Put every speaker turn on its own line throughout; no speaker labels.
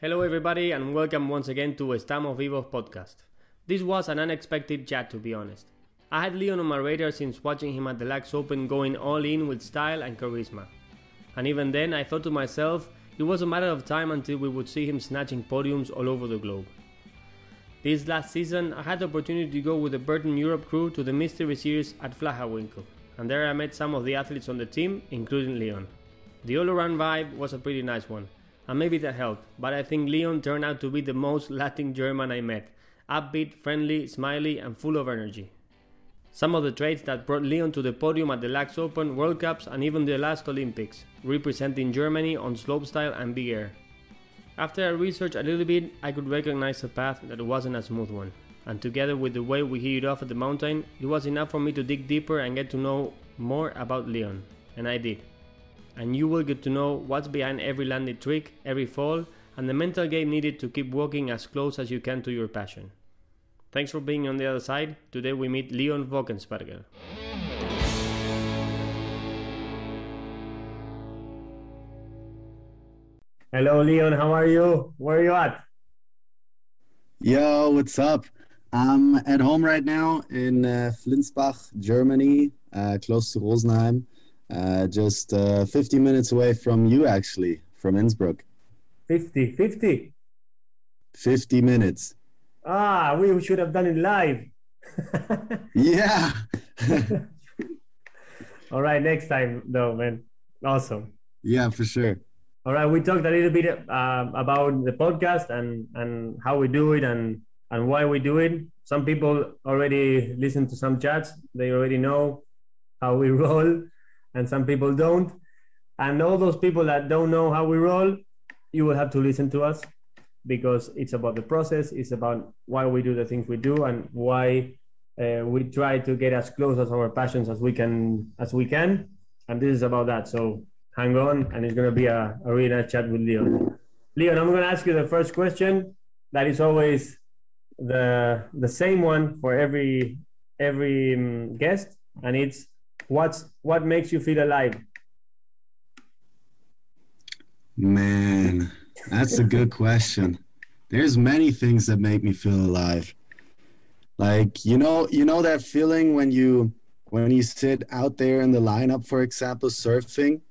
Hello, everybody, and welcome once again to Estamos Vivos podcast. This was an unexpected chat, to be honest. I had Leon on my radar since watching him at the Laax Open going all in with style and charisma. And even then, I thought to myself, it was a matter of time until we would see him snatching podiums all over the globe. This last season, I had the opportunity to go with the Burton Europe crew to the Mystery Series at Flachauwinkl, and there I met some of the athletes on the team, including Leon. The all around vibe was a pretty nice one and maybe that helped, but I think Leon turned out to be the most Latin German I met. Upbeat, friendly, smiley, and full of energy. Some of the traits that brought Leon to the podium at the Laax Open, World Cups, and even the last Olympics, representing Germany on slopestyle and big air. After I researched a little bit, I could recognize a path that wasn't a smooth one, and together with the way we hit it off at the mountain, it was enough for me to dig deeper and get to know more about Leon, and I did and you will get to know what's behind every landed trick, every fall, and the mental game needed to keep walking as close as you can to your passion. Thanks for being on the other side. Today we meet Leon Vockensperger. Hello, Leon. How are you? Where are you at?
Yo, what's up? I'm at home right now in uh, Flintsbach, Germany, uh, close to Rosenheim uh, just uh, 50 minutes away from you, actually, from Innsbruck.
50, 50?
50 minutes.
Ah, we should have done it live.
yeah.
All right, next time, though, man. Awesome.
Yeah, for sure.
All right, we talked a little bit uh, about the podcast and and how we do it and and why we do it. Some people already listen to some chats; they already know how we roll and some people don't. And all those people that don't know how we roll, you will have to listen to us because it's about the process, it's about why we do the things we do, and why uh, we try to get as close as our passions as we can as we can. And this is about that. So hang on, and it's going to be a, a really nice chat with Leon. Leon, I'm going to ask you the first question. That is always the the same one for every every um, guest, and it's what's what makes you feel alive?
Man that's a good question. There's many things that make me feel alive. Like you know you know that feeling when you when you sit out there in the lineup for example surfing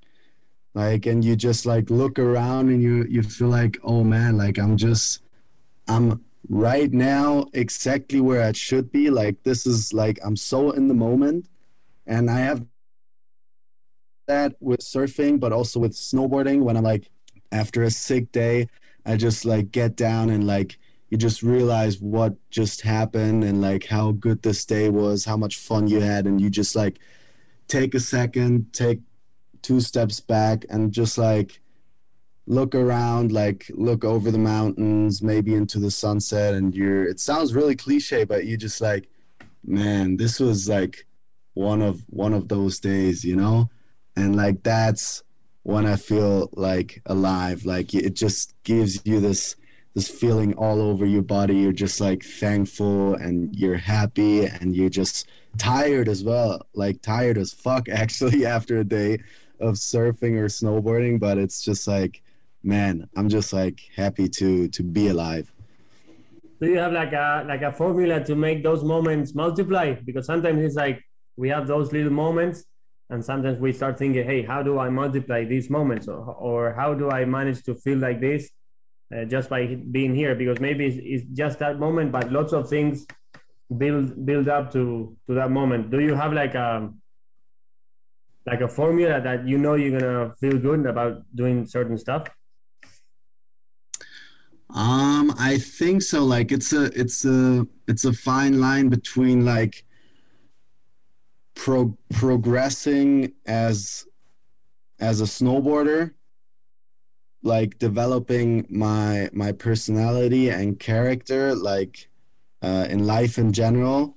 like and you just like look around and you you feel like oh man like i'm just i'm right now exactly where i should be. Like this is like i'm so in the moment and I have that with surfing, but also with snowboarding. When I'm like, after a sick day, I just like get down and like, you just realize what just happened and like how good this day was, how much fun you had. And you just like take a second, take two steps back and just like look around, like look over the mountains, maybe into the sunset. And you're, it sounds really cliche, but you just like, man, this was like, one of one of those days you know? And like that's when i feel like alive. Like it just gives you this this feeling all over your body. You're just like thankful and you're happy and you're just tired as well. Like tired as fuck actually after a day of surfing or snowboarding. But it's just like man i'm just like happy to to be alive.
Do you have like a like a formula to make those moments multiply? Because sometimes it's like we have those little moments and sometimes we start thinking hey how do i multiply these moments? Or, or how do i manage to feel like this uh, just by being here? Because maybe it's, it's, just that moment but lots of things build build up to to that moment. Do you have like a like a formula that you know you're gonna feel good about doing certain stuff?
Um i think so. Like it's a it's a it's a fine line between like pro- progressing as as a snowboarder like developing my my personality and character like uh, in life in general.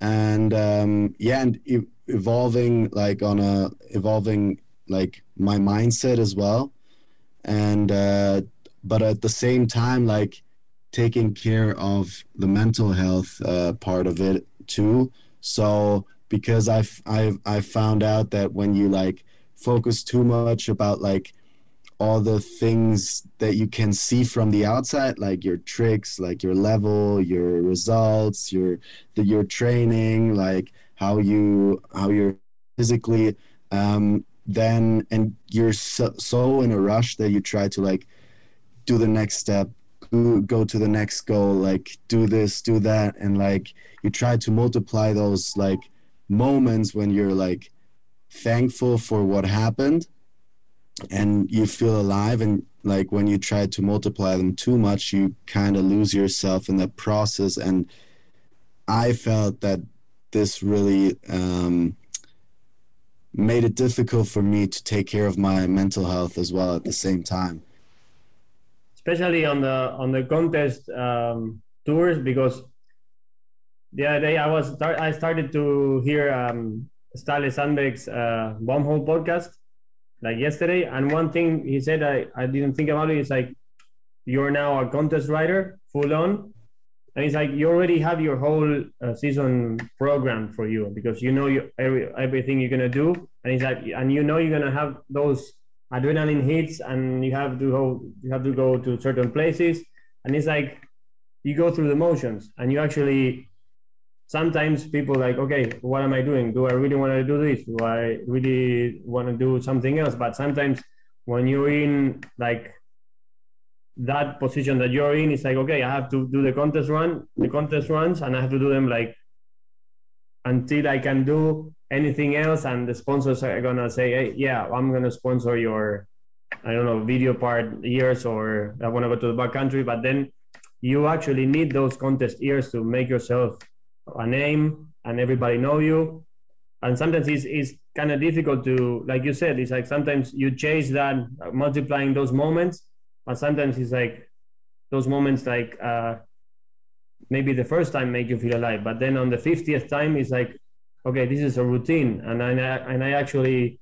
And um, yeah and e- evolving like on a evolving like my mindset as well. And uh, but at the same time like taking care of the mental health uh, part of it too. So because I've I've I've found out that when you like focus too much about like all the things that you can see from the outside like your tricks like your level your results your the, your training like how you how you're physically um then and you're so, so in a rush that you try to like do the next step go, go to the next goal like do this do that and like you try to multiply those like moments when you're like thankful for what happened and you feel alive and like when you try to multiply them too much you kind of lose yourself in the process. And i felt that this really um, made it difficult for me to take care of my mental health as well at the same time.
Especially on the on the contest um, tours because the other day i was i started to hear um, Ståle Sandbech's uh, bomb hole podcast like yesterday. And one thing he said I, I didn't think about it. it is like you're now a contest writer full on. And it's like you already have your whole uh, season program for you because you know you, every, everything you're gonna do, and it's like and you know you're gonna have those adrenaline hits, and you have to go you have to go to certain places, and it's like you go through the motions, and you actually sometimes people like, okay, what am I doing? Do I really want to do this? Do I really want to do something else? But sometimes when you're in like that position that you're in, it's like, okay, I have to do the contest run, the contest runs, and I have to do them like until I can do anything else. And the sponsors are gonna say, hey, yeah, I'm gonna sponsor your, I don't know, video part years, or I want to go to the back country But then you actually need those contest years to make yourself a name and everybody know you. And sometimes it's, it's kind of difficult to like you said it's like sometimes you chase that uh, multiplying those moments but sometimes it's like those moments like uh, maybe the first time make you feel alive but then on the 50th time it's like okay this is a routine. And I, and I actually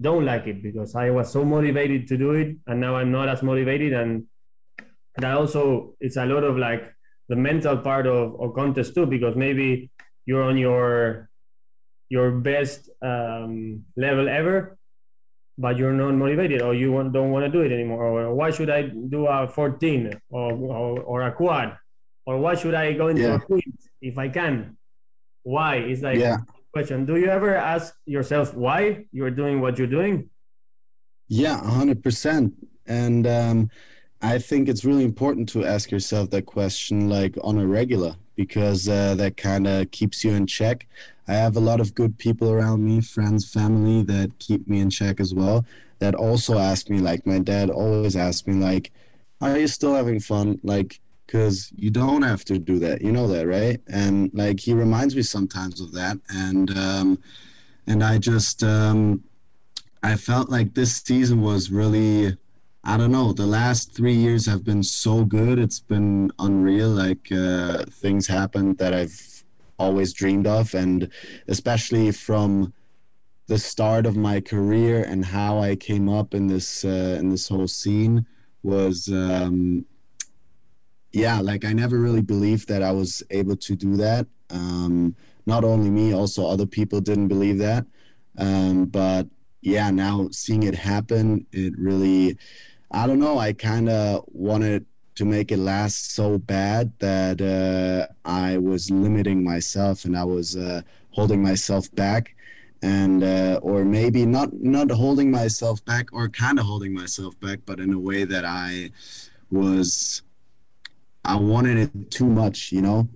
don't like it because I was so motivated to do it and now I'm not as motivated. And that also it's a lot of like the mental part of, of contest too because maybe you're on your your best um, level ever but you're not motivated or you want, don't want to do it anymore. Or why should i do a 14 or, or, or a quad? Or why should i go into yeah. a quid if i can? Why? Is like yeah. question. Do you ever ask yourself why you're doing what you're doing?
Yeah 100% and um, I think it's really important to ask yourself that question like on a regular because uh, that kind of keeps you in check. I have a lot of good people around me, friends, family that keep me in check as well. That also ask me, like my dad always asks me, like, "Are you still having fun?" Like, because you don't have to do that, you know that, right? And like he reminds me sometimes of that, and um, and I just um, I felt like this season was really I don't know. The last three years have been so good. It's been unreal. Like uh, things happened that I've always dreamed of, and especially from the start of my career and how I came up in this uh, in this whole scene was. Um, yeah, like I never really believed that I was able to do that. Um, not only me, also other people didn't believe that. Um, but yeah, now seeing it happen, it really I don't know. I kind of wanted to make it last so bad that uh, I was limiting myself and I was uh, holding myself back, and uh, or maybe not not holding myself back or kind of holding myself back, but in a way that I was I wanted it too much, you know.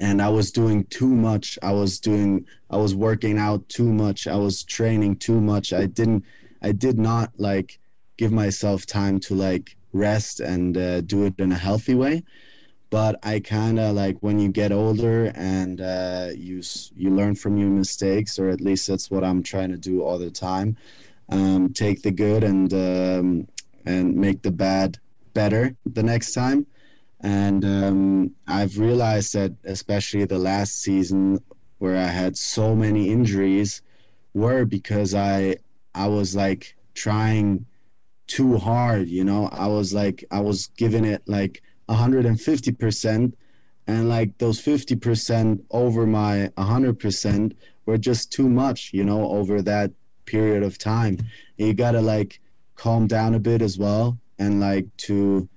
And I was doing too much. I was doing. I was working out too much. I was training too much. I didn't. I did not like give myself time to like rest and uh, do it in a healthy way but i kind of like when you get older and uh, you you learn from your mistakes or at least that's what i'm trying to do all the time um, take the good and um, and make the bad better the next time and um, i've realized that especially the last season where i had so many injuries were because i i was like trying too hard you know? I was like i was giving it like 150% and like those 50% over my 100% were just too much you know over that period of time. You gotta like calm down a bit as well and like to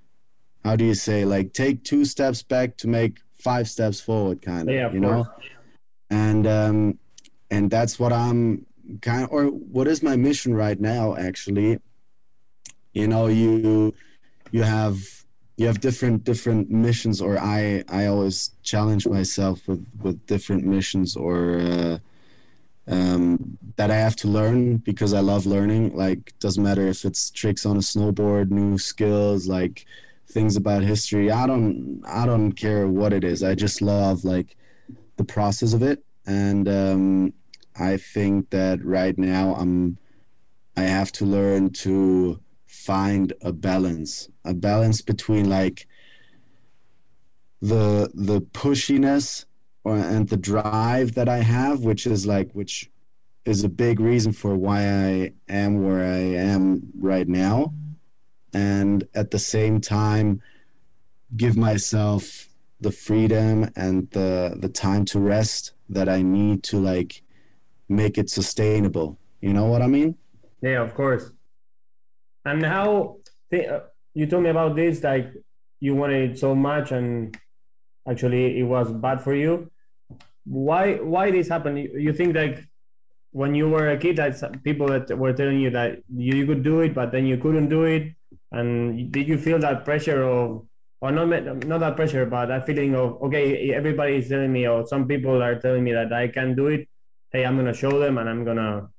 how do you say like take two steps back to make five steps forward kind of
yeah, of
you know? and um and that's what i'm kind of or what is my mission right now actually. You know you you have you have different different missions or i i always challenge myself with with different missions or uh, um, that i have to learn because i love learning. Like doesn't matter if it's tricks on a snowboard new skills like things about history. I don't i don't care what it is. I just love like the process of it. And um, i think that right now i'm i have to learn to find a balance a balance between like the the pushiness or and the drive that i have which is like which is a big reason for why i am where i am right now and at the same time give myself the freedom and the the time to rest that i need to like make it sustainable you know what i mean
Yeah, of course. And how th- uh, you told me about this, like you wanted it so much, and actually it was bad for you. Why? Why this happened? You, you think like when you were a kid, that people that were telling you that you, you could do it, but then you couldn't do it, and did you feel that pressure of, or not not that pressure, but that feeling of okay, everybody is telling me, or some people are telling me that I can do it. Hey, I'm gonna show them, and I'm gonna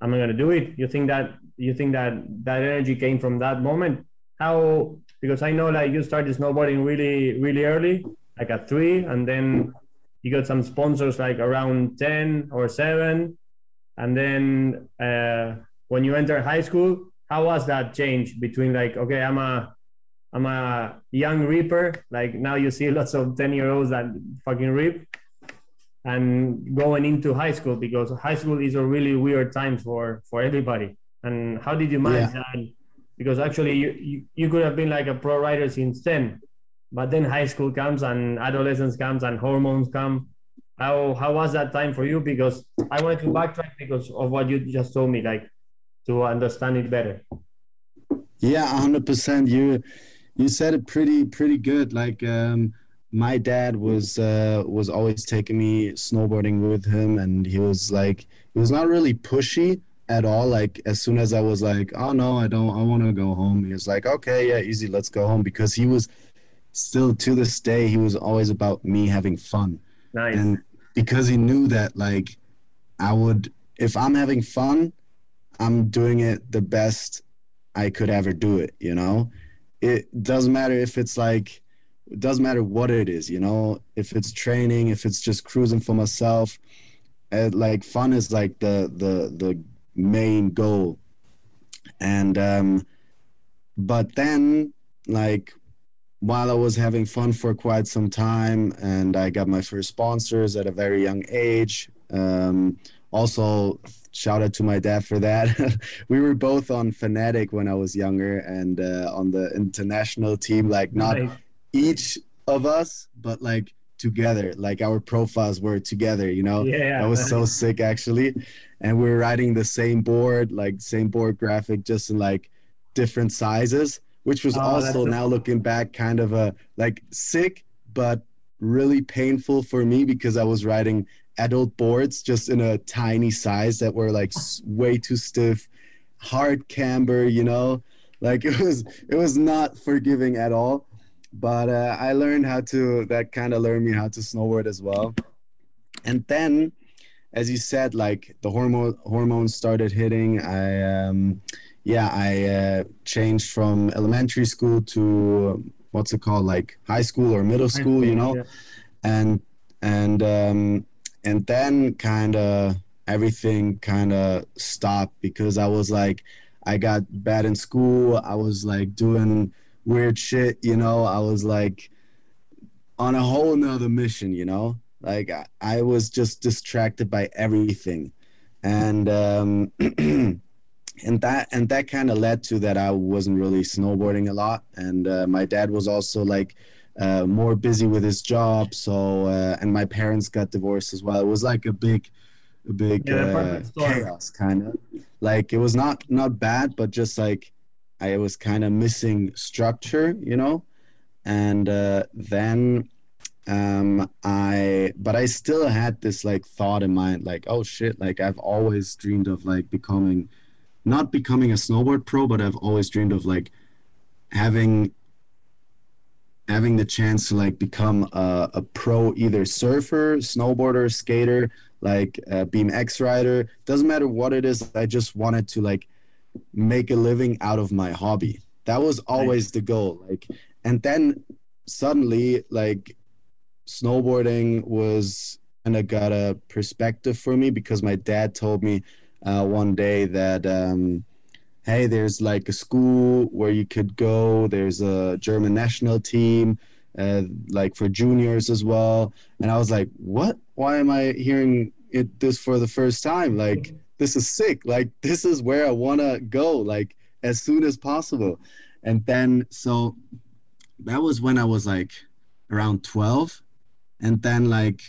I'm gonna do it. You think that you think that that energy came from that moment? How? Because I know like you started snowboarding really really early, like at three, and then you got some sponsors like around ten or seven, and then uh, when you enter high school, how was that change between like okay, I'm a I'm a young reaper. Like now you see lots of ten year olds that fucking rip, and going into high school because high school is a really weird time for for everybody and how did you manage
Yeah.
that because actually you, you you could have been like a pro rider since 10 but then high school comes and adolescence comes and hormones come how how was that time for you because i wanted to backtrack because of what you just told me like to understand it better
Yeah, hundred percent. You you said it pretty pretty good. Like um, my dad was uh, was always taking me snowboarding with him, and he was like he was not really pushy at all. Like as soon as I was like, oh no, I don't, I want to go home. He was like, okay, yeah, easy, let's go home, because he was still to this day he was always about me having fun
nice
and because he knew that like i would if i'm having fun i'm doing it the best i could ever do it you know it doesn't matter if it's like it doesn't matter what it is you know if it's training if it's just cruising for myself uh, like fun is like the the the main goal and um but then like while I was having fun for quite some time, and I got my first sponsors at a very young age. Um, also, shout out to my dad for that. we were both on Fnatic when I was younger, and uh, on the international team. Like not each of us, but like together. Like our profiles were together. You know,
yeah
that was so sick actually. And we were riding the same board, like same board graphic, just in like different sizes, which was
Oh,
also now looking back kind of a like sick, but really painful for me because I was riding adult boards just in a tiny size that were like way too stiff, hard camber, you know, like it was it was not forgiving at all. But uh, I learned how to that kind of learned me how to snowboard as well. And then, as you said, like the hormone hormones started hitting. I um, yeah, I uh, changed from elementary school to what's it called, like high school or middle school, you know
Yeah.
and and um and then kind of everything kind of stopped because i was like i got bad in school i was like doing weird shit you know? I was like on a whole nother mission you know? Like i, I was just distracted by everything. And um and that and that kind of led to that i wasn't really snowboarding a lot. And uh, my dad was also like uh, more busy with his job. So uh, and my parents got divorced as well. It was like a big, a big
Yeah,
uh, chaos kind of. Like it was not not bad, but just like I was kind of missing structure, you know, and uh, then um i but i still had this like thought in mind like oh shit like i've always dreamed of like becoming not becoming a snowboard pro but i've always dreamed of like having having the chance to like become a, a pro either surfer snowboarder skater like a bmx rider doesn't matter what it is i just wanted to like make a living out of my hobby. That was always the goal like and then suddenly like snowboarding was kind of got a perspective for me because my dad told me uh, one day that um, hey, there's like a school where you could go. There's a German national team, uh, like for juniors as well. And I was like, what? Why am I hearing it this for the first time? Like, this is sick. Like, this is where I want to go, like, as soon as possible. And then, so that was when I was like around 12. And then, like,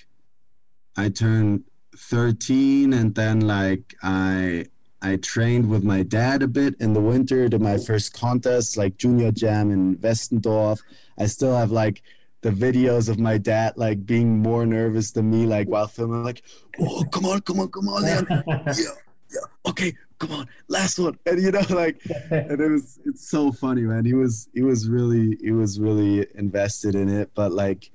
I turned 13 and then like I I trained with my dad a bit in the winter to my first contest, like Junior Jam in Westendorf. I still have like the videos of my dad like being more nervous than me, like while filming, like, oh, come on, come on, come on, man. yeah, yeah, okay, come on, last one. And you know, like, and it was, it's so funny, man. He was, he was really, he was really invested in it. But like,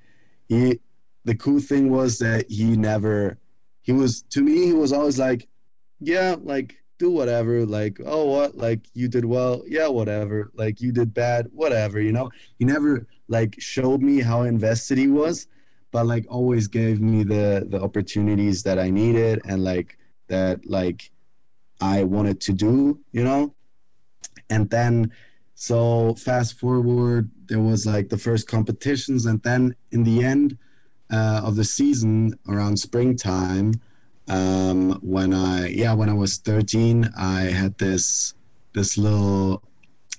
he, the cool thing was that he never, he was, to me, he was always like, yeah, like, do whatever like oh what? Like you did well? Yeah whatever. Like you did bad? Whatever you know? He never like showed me how invested he was but like always gave me the the opportunities that i needed and like that like i wanted to do you know? And then so fast forward there was like the first competitions and then in the end uh, of the season around springtime um, when I yeah when I was 13 I had this this little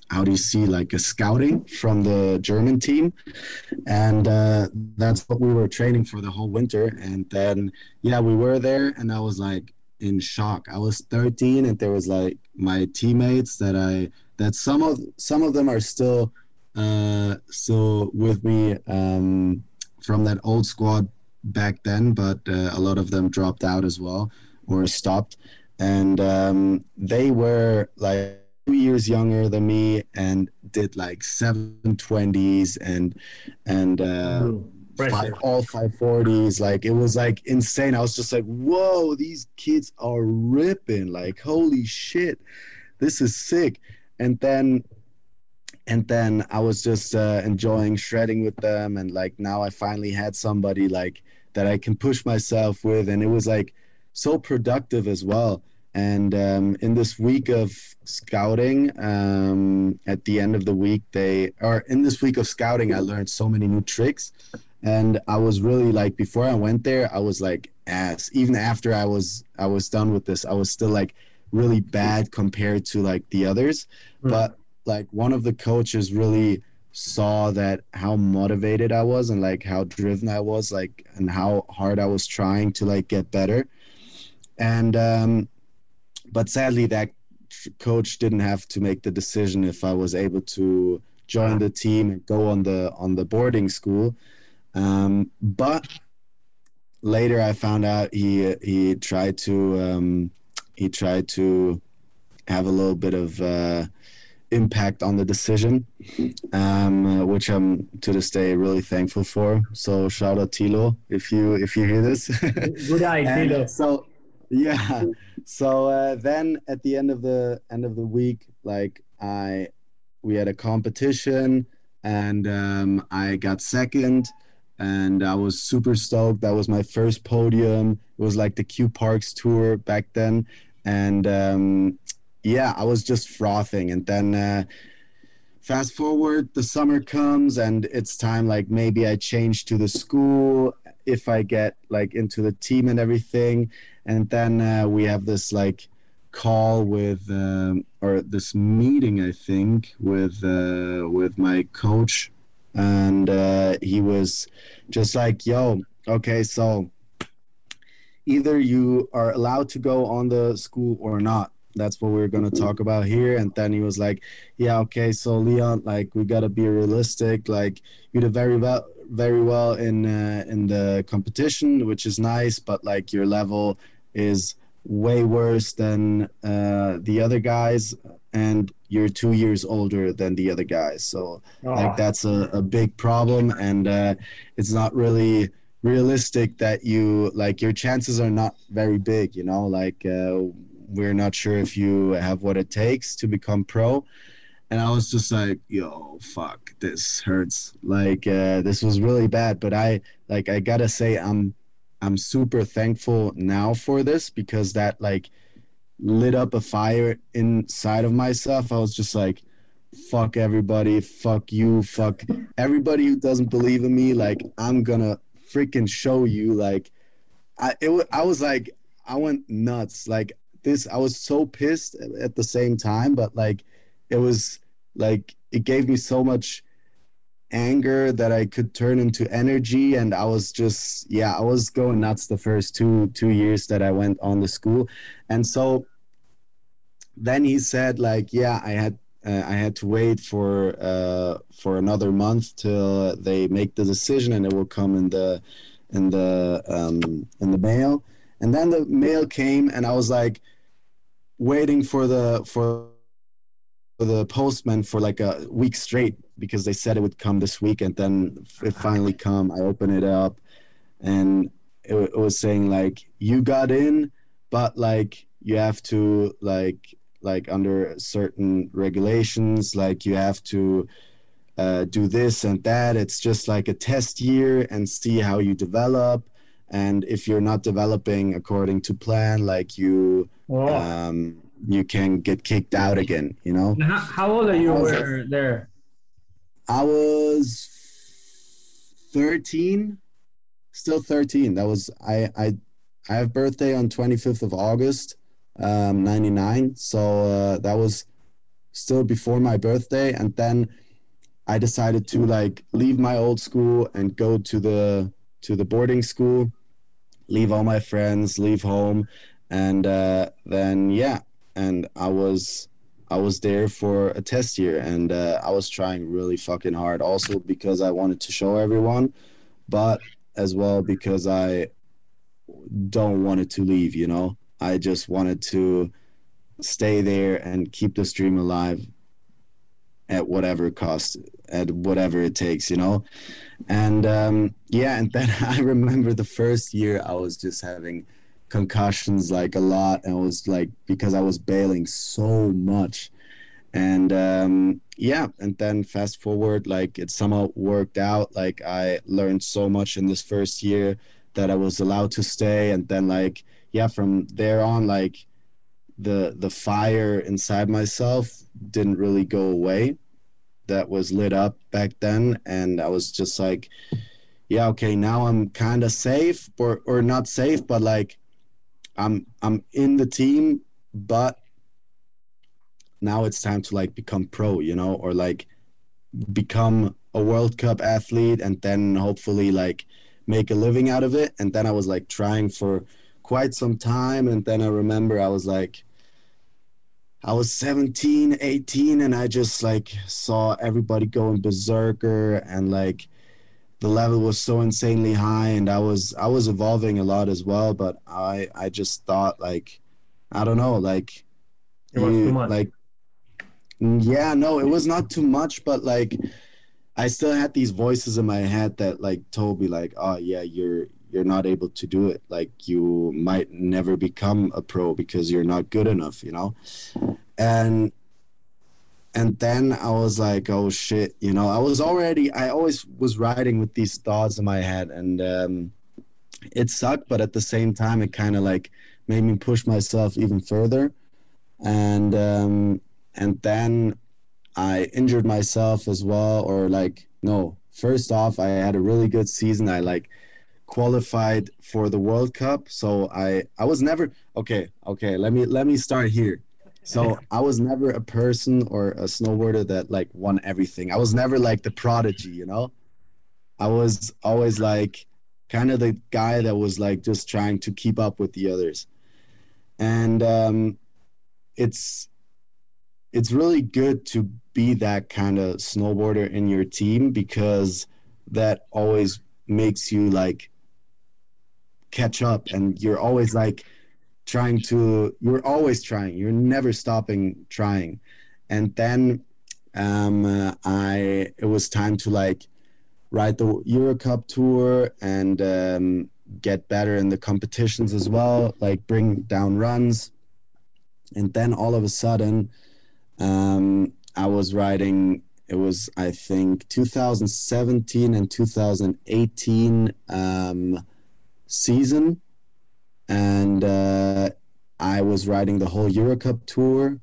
how do you see like a scouting from the German team. And uh, that's what we were training for the whole winter. And then yeah we were there and I was like in shock. I was 13 and there was like my teammates that I that some of some of them are still uh, still with me um, from that old squad back then, but uh, a lot of them dropped out as well or stopped. And um, they were like two years younger than me and did like 720s and and uh, five, all 540s. Like it was like insane. I was just like, whoa, these kids are ripping. Like, holy shit, this is sick. And then and then I was just uh, enjoying shredding with them, and like now I finally had somebody like that I can push myself with, and it was like so productive as well. And um, in this week of scouting, um, at the end of the week, they or in this week of scouting, I learned so many new tricks, and I was really like before I went there, I was like ass. Even after I was I was done with this, I was still like really bad compared to like the others, mm. but like one of the coaches really saw that how motivated I was and like how driven I was, like and how hard I was trying to like get better. And um, but sadly, that coach didn't have to make the decision if I was able to join the team and go on the on the boarding school. Um, but later, I found out he he tried to um, he tried to have a little bit of uh, impact on the decision, um, which I'm to this day really thankful for. So shout out Tilo if you if you hear this.
Good eye, Tilo.
So yeah, so uh, then at the end of the end of the week, like I, we had a competition and um, I got second. And I was super stoked. That was my first podium. It was like the Q Parks tour back then, and um, yeah, I was just frothing. And then uh, fast forward, the summer comes and it's time like maybe I change to the school if I get like into the team and everything. And then uh, we have this like call with um, or this meeting I think with uh, with my coach and uh, he was just like yo okay so either you are allowed to go on the school or not that's what we are gonna talk about here. And then he was like, yeah, okay, so Leon, like we gotta be realistic. Like you did very well, very well in uh, in the competition, which is nice, but like your level is way worse than uh, the other guys, and you're two years older than the other guys. So oh. like that's a, a big problem, and uh, it's not really realistic that you like your chances are not very big. You know, like uh, we're not sure if you have what it takes to become pro. And I was just like, yo, fuck, this hurts. Like, uh, this was really bad. But I, like, I gotta say, I'm I'm super thankful now for this because that like lit up a fire inside of myself. I was just like, fuck everybody, fuck you, fuck everybody who doesn't believe in me. Like, I'm gonna freaking show you. Like, I it I was like, I went nuts. Like this, I was so pissed at the same time, but like, it was like it gave me so much anger that I could turn into energy. And I was just, yeah, I was going nuts the first two two years that I went on the school. And so then he said, like, yeah, I had uh, I had to wait for uh, for another month till they make the decision, and it will come in the in the um, in the mail. And then the mail came, and I was like waiting for the for the postman for like a week straight because they said it would come this week and then it finally come. I open it up and it, it, was saying like you got in but like you have to like like under certain regulations like you have to uh, do this and that. It's just like a test year and see how you develop and if you're not developing according to plan like you oh. um, you can get kicked out again you know
how, how old are you were there
I was 13, still 13. That was I I I have birthday on 25th of August, um, 99. So uh, that was still before my birthday, and then I decided to like leave my old school and go to the to the boarding school, leave all my friends, leave home, and uh, then yeah, and I was I was there for a test year and uh, I was trying really fucking hard also because I wanted to show everyone, but as well because I don't wanted to leave, you know? I just wanted to stay there and keep this dream alive at whatever cost, at whatever it takes, you know? And um, yeah, and then I remember the first year I was just having – concussions like a lot. And it was like because i was bailing so much. And um yeah and then fast forward like it somehow worked out. Like i learned so much in this first year that i was allowed to stay. And then like yeah from there on like the the fire inside myself didn't really go away that was lit up back then and i was just like yeah okay now i'm kind of safe or or not safe but like I'm I'm in the team, but now it's time to like become pro, you know, or like become a World Cup athlete and then hopefully like make a living out of it. And then I was like trying for quite some time. And then I remember I was like, I was 17, 18, and I just like saw everybody going berserker and like the level was so insanely high and I was I was evolving a lot as well but I I just thought like I don't know like
it was you, too much.
like mm, yeah no it was not too much but like I still had these voices in my head that like told me like oh yeah you're you're not able to do it. Like you might never become a pro because you're not good enough you know? And and then I was like, oh shit, you know, I was already, I always was riding with these thoughts in my head, and um, it sucked, but at the same time, it kind of like made me push myself even further, and um, and then I injured myself as well, or like no, first off, I had a really good season. I like qualified for the World Cup, so I I was never okay. Okay, let me let me start here so I was never a person or a snowboarder that like won everything. I was never like the prodigy, you know. I was always like kind of the guy that was like just trying to keep up with the others. And um, it's it's really good to be that kind of snowboarder in your team because that always makes you like catch up and you're always like trying to you're always trying. You're never stopping trying. And then um uh, i it was time to like ride the euro cup tour and um get better in the competitions as well like bring down runs. And then all of a sudden um i was riding it was i think 2017 and 2018 um season and uh, I was riding the whole Eurocup tour,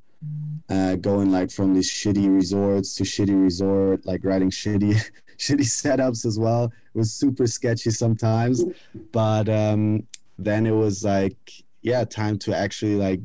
uh, going like from these shitty resorts to shitty resort, like riding shitty, shitty setups as well. It was super sketchy sometimes, but um, then it was like, yeah, time to actually like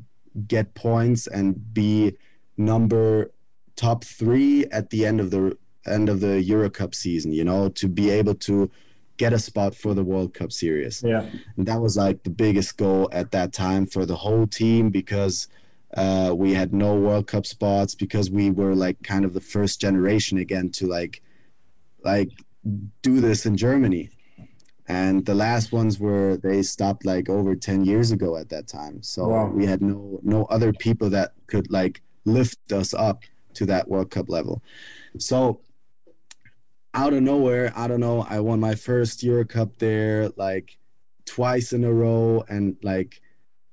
get points and be number top three at the end of the end of the Eurocup season. You know, to be able to get a spot for the World Cup series.
Yeah.
And that was like the biggest goal at that time for the whole team because uh, we had no World Cup spots because we were like kind of the first generation again to like like do this in Germany. And the last ones were they stopped like over 10 years ago at that time. So wow. we had no no other people that could like lift us up to that World Cup level. So out of nowhere, I don't know, I won my first Euro Cup there like twice in a row and like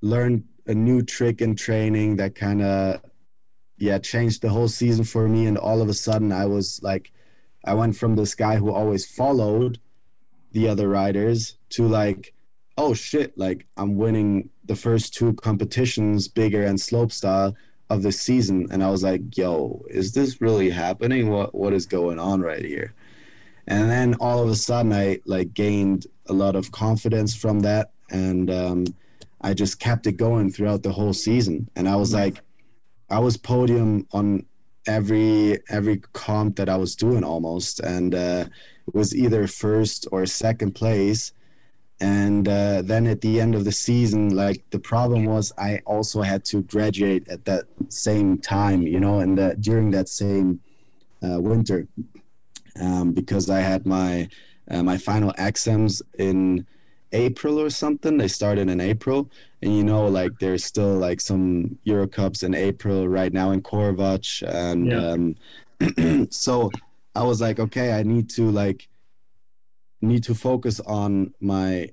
learned a new trick in training that kind of yeah changed the whole season for me. And all of a sudden I was like I went from this guy who always followed the other riders to like oh shit like I'm winning the first two competitions big air and slopestyle of the season. And I was like yo is this really happening? What what is going on right here and then all of a sudden i like gained a lot of confidence from that. And um, i just kept it going throughout the whole season. And i was like i was podium on every every comp that i was doing almost. And uh, it was either first or second place. And uh, then at the end of the season like the problem was i also had to graduate at that same time you know and that during that same uh, winter um, because I had my uh, my final exams in April or something. They started in April, and you know, like there's still like some Euro Cups in April right now in Korvac, and yeah. um, so I was like, okay, I need to like need to focus on my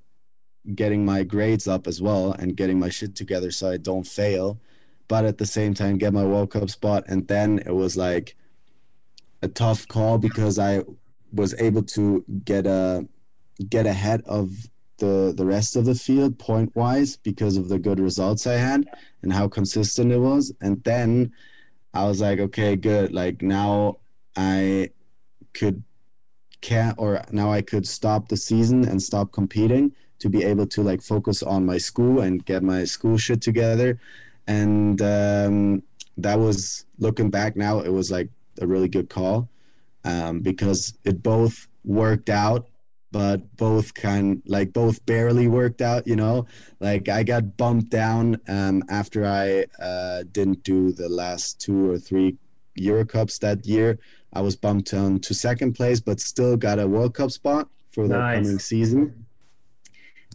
getting my grades up as well and getting my shit together so I don't fail, but at the same time get my World Cup spot. And then it was like a tough call because I was able to get a get ahead of the the rest of the field point wise because of the good results I had and how consistent it was. And then I was like, okay, good. Like now I could can or now I could stop the season and stop competing to be able to like focus on my school and get my school shit together. And um, that was looking back now, it was like a really good call um, because it both worked out but both kind like both barely worked out you know? Like i got bumped down um, after i uh, didn't do the last two or three euro cups that year. I was bumped down to second place but still got a world cup spot for the nice. coming season.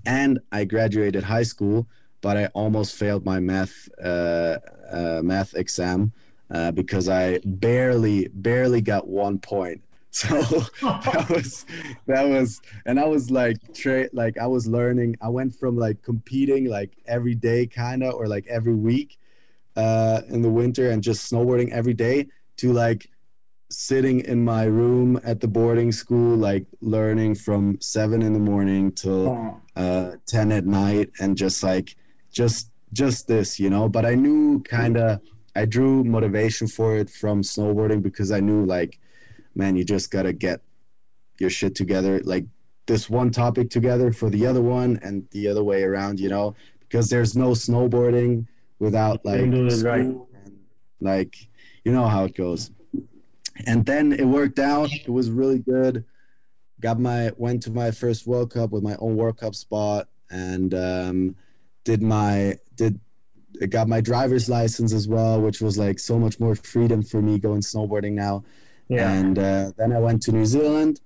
And i graduated high school but i almost failed my math uh, uh, math exam uh, because I barely barely got one point. So that was that was and I was like tra- like I was learning. I went from like competing like every day kind of or like every week uh in the winter and just snowboarding every day to like sitting in my room at the boarding school like learning from 7 in the morning till uh 10 at night and just like just just this, you know, but I knew kind of I drew motivation for it from snowboarding because I knew like, man, you just gotta get your shit together, like this one topic together for the other one and the other way around, you know, because there's no snowboarding without like
right.
and, like you know how it goes. And then it worked out. It was really good. Got my went to my first World Cup with my own World Cup spot and um, did my did got my driver's license as well, which was like so much more freedom for me going snowboarding now. Yeah. And uh, then I went to New Zealand,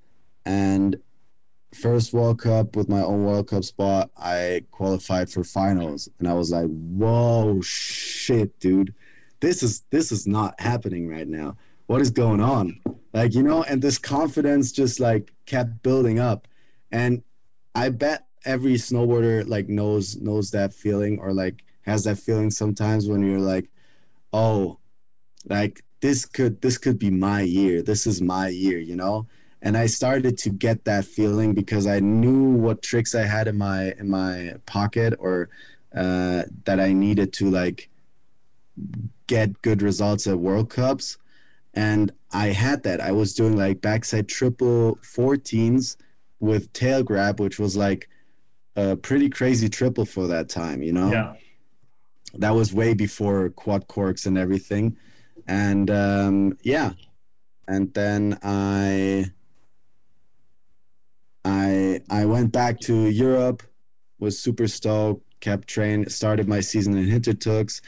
and first World Cup with my own World Cup spot, I qualified for finals, and I was like, "Whoa, shit, dude, this is this is not happening right now. What is going on?" Like you know, and this confidence just like kept building up, and I bet every snowboarder like knows knows that feeling or like has that feeling sometimes when you're like, "Oh, like this could this could be my year. This is my year," you know and I started to get that feeling because I knew what tricks I had in my in my pocket or uh, that I needed to like get good results at World Cups, and I had that. I was doing like backside triple 14s with tail grab, which was like a pretty crazy triple for that time, you know.
Yeah.
That was way before quad corks and everything, and um, yeah, and then I I I went back to Europe, was super stoked, kept training, started my season in Hintertux,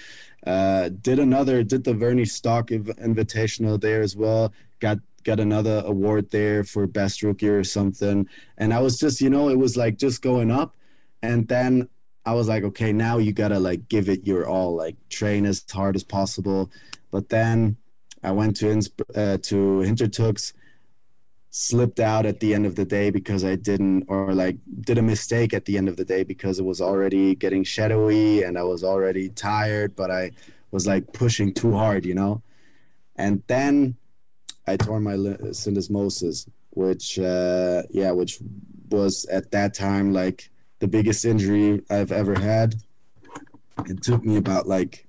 uh, did another, did the Verney Stock Invitational there as well, got got another award there for best rookie or something, and I was just, you know, it was like just going up, and then I was like, okay, now you gotta like give it your all, like train as hard as possible, but then I went to uh, to Hintertux slipped out at the end of the day because I didn't, or like did a mistake at the end of the day because it was already getting shadowy and I was already tired, but I was like pushing too hard, you know? And then I tore my syndesmosis, which, uh, yeah, which was at that time like the biggest injury I've ever had. It took me about like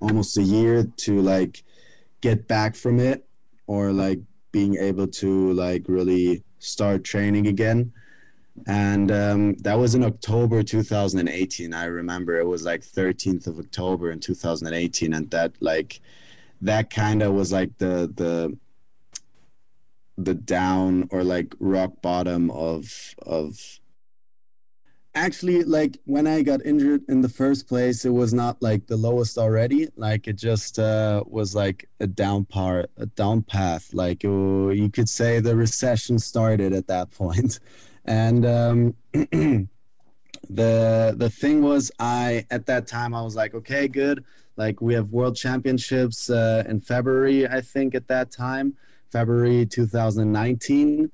almost a year to like get back from it or like being able to like really start training again and um, that was in october 2018 i remember it was like 13th of october in 2018 and that like that kind of was like the the the down or like rock bottom of of actually like when i got injured in the first place it was not like the lowest already. Like it just uh, was like a down part a down path. Like you could say the recession started at that point. And um, the the thing was i at that time i was like okay good. Like we have world championships uh, in february i think at that time. February 2019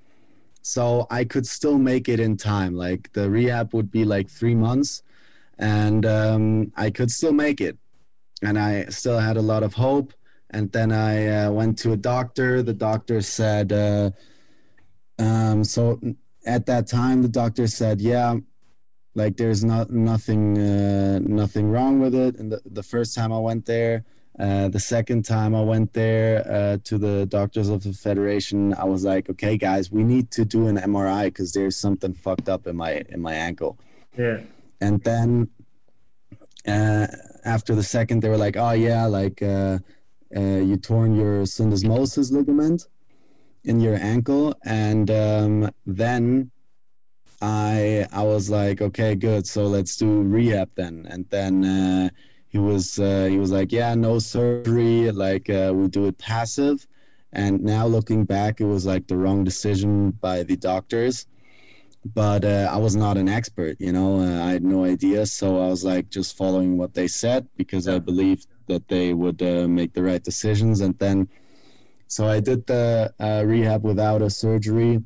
so I could still make it in time. Like the rehab would be like three months, and um, I could still make it. And I still had a lot of hope. And then I uh, went to a doctor. The doctor said, uh, um, so at that time, the doctor said, yeah, like there's not nothing, uh, nothing wrong with it. And the, the first time I went there, uh, the second time I went there uh, to the doctors of the federation, I was like, "Okay, guys, we need to do an MRI because there's something fucked up in my in my ankle."
Yeah.
And then uh, after the second, they were like, "Oh yeah, like uh, uh, you torn your syndesmosis ligament in your ankle," and um, then I I was like, "Okay, good. So let's do rehab then." And then he was uh, he was like, yeah, no surgery, like uh, we do it passive. And now looking back, it was like the wrong decision by the doctors. But uh, I was not an expert, you know. Uh, I had no idea, so I was like just following what they said because I believed that they would uh, make the right decisions. And then, so I did the uh, rehab without a surgery,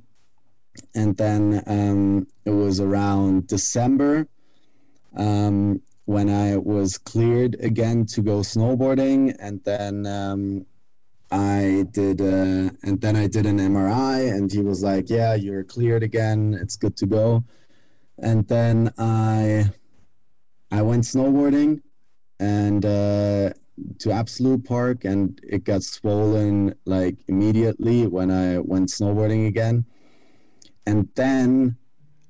and then um, it was around December. Um, when I was cleared again to go snowboarding, and then um, I did, uh, and then I did an MRI, and he was like, "Yeah, you're cleared again. It's good to go." And then I, I went snowboarding, and uh, to Absolut Park, and it got swollen like immediately when I went snowboarding again, and then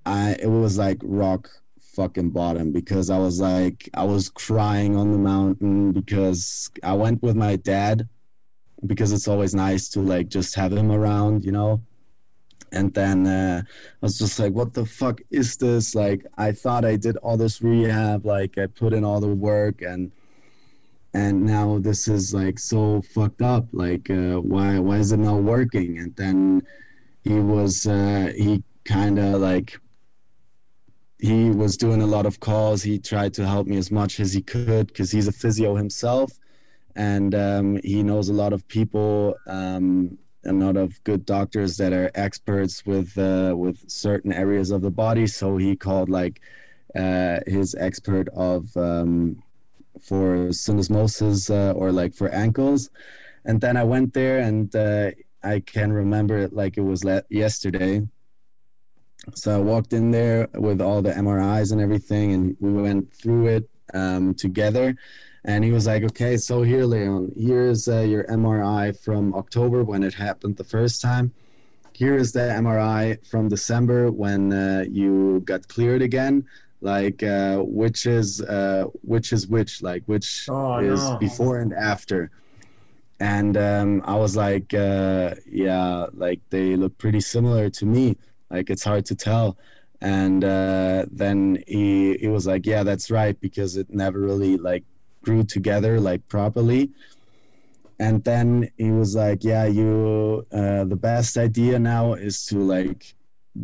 I it was like rock fucking bottom because I was like I was crying on the mountain because I went with my dad because it's always nice to like just have him around, you know. And then uh, I was just like, what the fuck is this? Like, I thought I did all this rehab, like, I put in all the work, and and now this is like so fucked up like uh, why why is it not working and then he was uh, he kind of like he was doing a lot of calls he tried to help me as much as he could because he's a physio himself and um, he knows a lot of people um, a lot of good doctors that are experts with uh, with certain areas of the body so he called like uh, his expert of um, for syndesmosis uh, or like for ankles. And then I went there and uh, I can remember it like it was yesterday. So I walked in there with all the MRIs and everything, and we went through it um, together. And he was like, "Okay, so here, Leon, here's uh, your MRI from October when it happened the first time. Here is the MRI from December when uh, you got cleared again like uh, which is uh, which is which like which oh, is no. before and after and um, i was like uh, yeah like they look pretty similar to me like it's hard to tell. And uh, then he he was like yeah that's right because it never really like grew together like properly. And then he was like yeah you uh, the best idea now is to like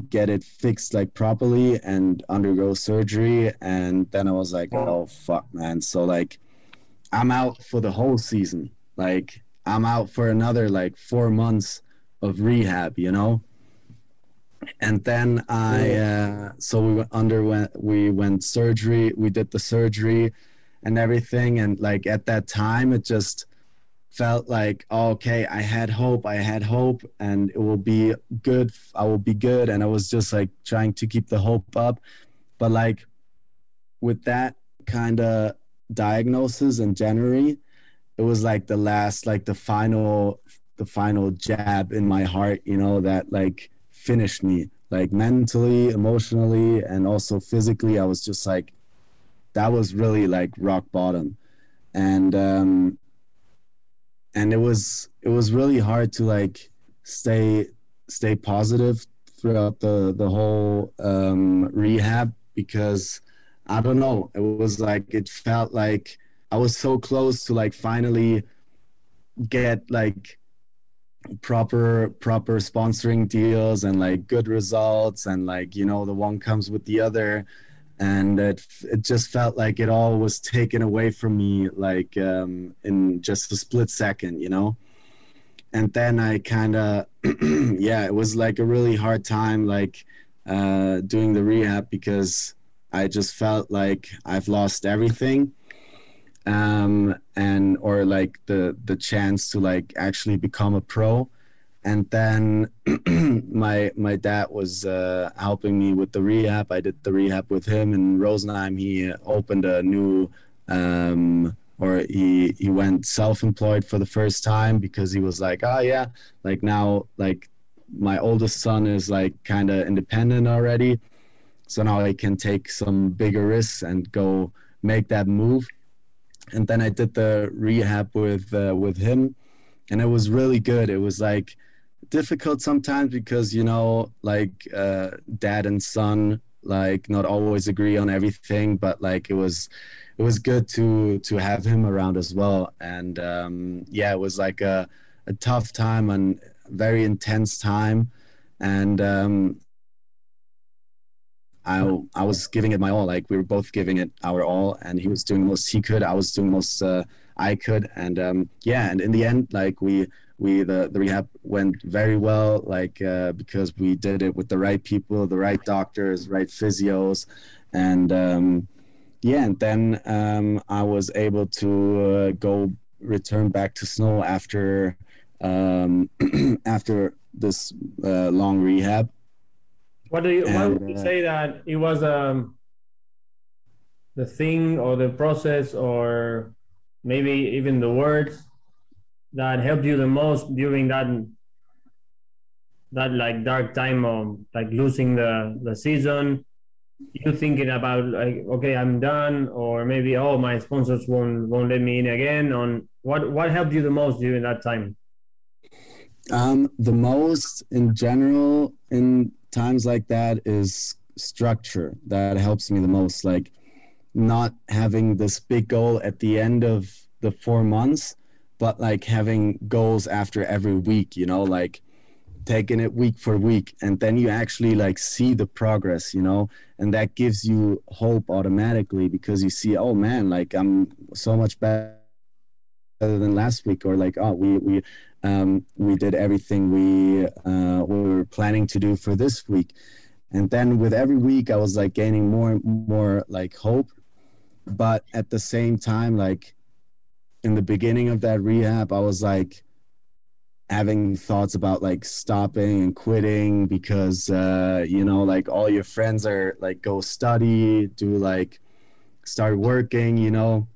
get it fixed like properly and undergo surgery. And then i was like oh fuck man. So like i'm out for the whole season. Like i'm out for another like four months of rehab you know and then i uh, so we underwent we went surgery we did the surgery and everything. And like at that time it just felt like oh, okay i had hope i had hope and it will be good i will be good. And i was just like trying to keep the hope up. But like with that kind of diagnosis in january it was like the last like the final the final jab in my heart you know that like finished me like mentally emotionally and also physically i was just like that was really like rock bottom. And um and it was it was really hard to like stay stay positive throughout the the whole um, rehab because I don't know it was like it felt like I was so close to like finally get like proper proper sponsoring deals and like good results and like you know the one comes with the other. And it it just felt like it all was taken away from me like um, in just a split second you know? And then i kind of yeah it was like a really hard time like uh, doing the rehab because i just felt like i've lost everything um, and or like the the chance to like actually become a pro and then my my dad was uh, helping me with the rehab. I did the rehab with him in Rosenheim. He opened a new, um, or he he went self-employed for the first time because he was like, oh yeah, like now like my oldest son is like kind of independent already, so now I can take some bigger risks and go make that move. And then I did the rehab with uh, with him, and it was really good. It was like difficult sometimes because you know like uh, dad and son like not always agree on everything but like it was it was good to to have him around as well and um yeah it was like a, a tough time and very intense time and um I I was giving it my all. Like we were both giving it our all, and he was doing the most he could. I was doing the most uh, I could, and um, yeah. And in the end, like we we the, the rehab went very well like uh, because we did it with the right people the right doctors right physios and um, yeah and then um, i was able to uh, go return back to snow after um, after this uh, long rehab
what do you and, why would you uh, say that it was um the thing or the process or maybe even the words that helped you the most during that that like dark time of like losing the the season? You thinking about like okay i'm done or maybe oh my sponsors won't won't let me in again? On what what helped you the most during that time?
Um the most in general in times like that is structure that helps me the most. Like not having this big goal at the end of the four months, but like having goals after every week, you know, like taking it week for week. And then you actually like see the progress you know and that gives you hope automatically because you see oh man like i'm so much better than last week or like oh we we um we did everything we uh we were planning to do for this week. And then with every week i was like gaining more and more like hope. But at the same time like in the beginning of that rehab i was like having thoughts about like stopping and quitting because uh you know like all your friends are like go study do like start working you know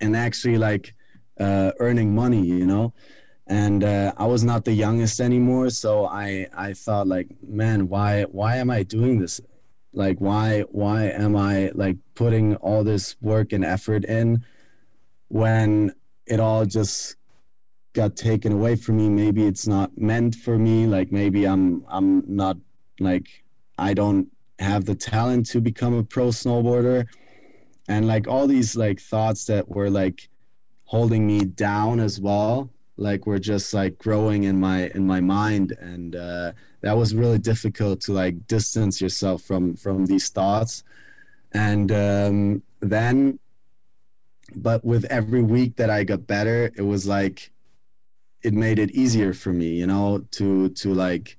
and actually like uh earning money you know and uh, I was not the youngest anymore. So I I thought like, man, why why am I doing this? Like why why am I like putting all this work and effort in when it all just got taken away from me? Maybe it's not meant for me. Like maybe I'm I'm not like I don't have the talent to become a pro snowboarder, and like all these like thoughts that were like holding me down as well like were just like growing in my in my mind. And uh, that was really difficult to like distance yourself from from these thoughts. And um, then but with every week that i got better it was like it made it easier for me you know to to like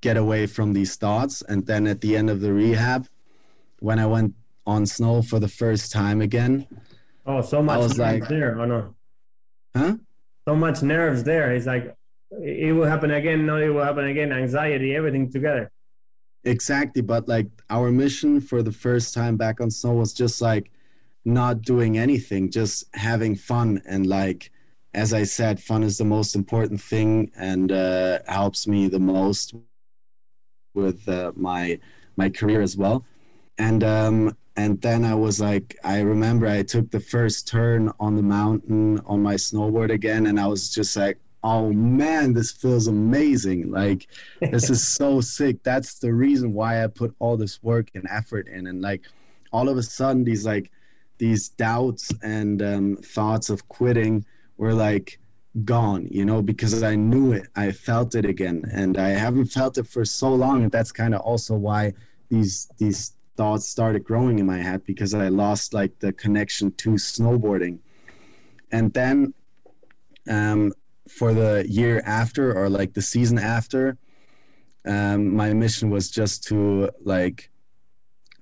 get away from these thoughts. And then at the end of the rehab when i went on snow for the first time again
oh so much I was like there or no.
Huh
so much nerves there. It's like it will happen again, no, it will happen again, anxiety, everything together.
Exactly. But like our mission for the first time back on snow was just like not doing anything, just having fun. And like, as I said, fun is the most important thing and uh, helps me the most with uh, my my career as well. And um, and then I was like, I remember I took the first turn on the mountain on my snowboard again, and I was just like, oh man, this feels amazing. Like, this is so sick. That's the reason why I put all this work and effort in. And like, all of a sudden, these like, these doubts and um, thoughts of quitting were like gone, you know, because I knew it. I felt it again, and I haven't felt it for so long, and that's kind of also why these these thoughts started growing in my head because I lost like the connection to snowboarding. And then um, for the year after or like the season after, um, my mission was just to like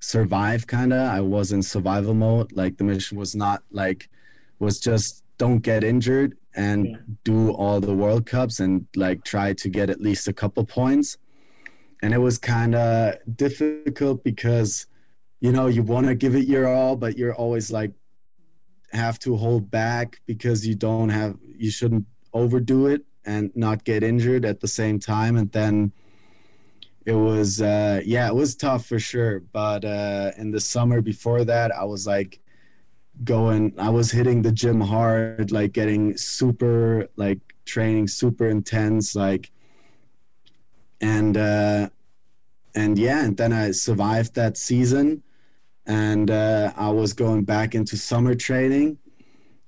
survive kind of. I was in survival mode. Like the mission was not like, was just don't get injured and yeah. do all the World Cups and like try to get at least a couple points and it was kind of difficult because you know you want to give it your all but you're always like have to hold back because you don't have you shouldn't overdo it and not get injured at the same time. And then it was uh yeah it was tough for sure. But uh in the summer before that i was like going i was hitting the gym hard like getting super like training super intense like and uh, and yeah, and then I survived that season, and uh, I was going back into summer training,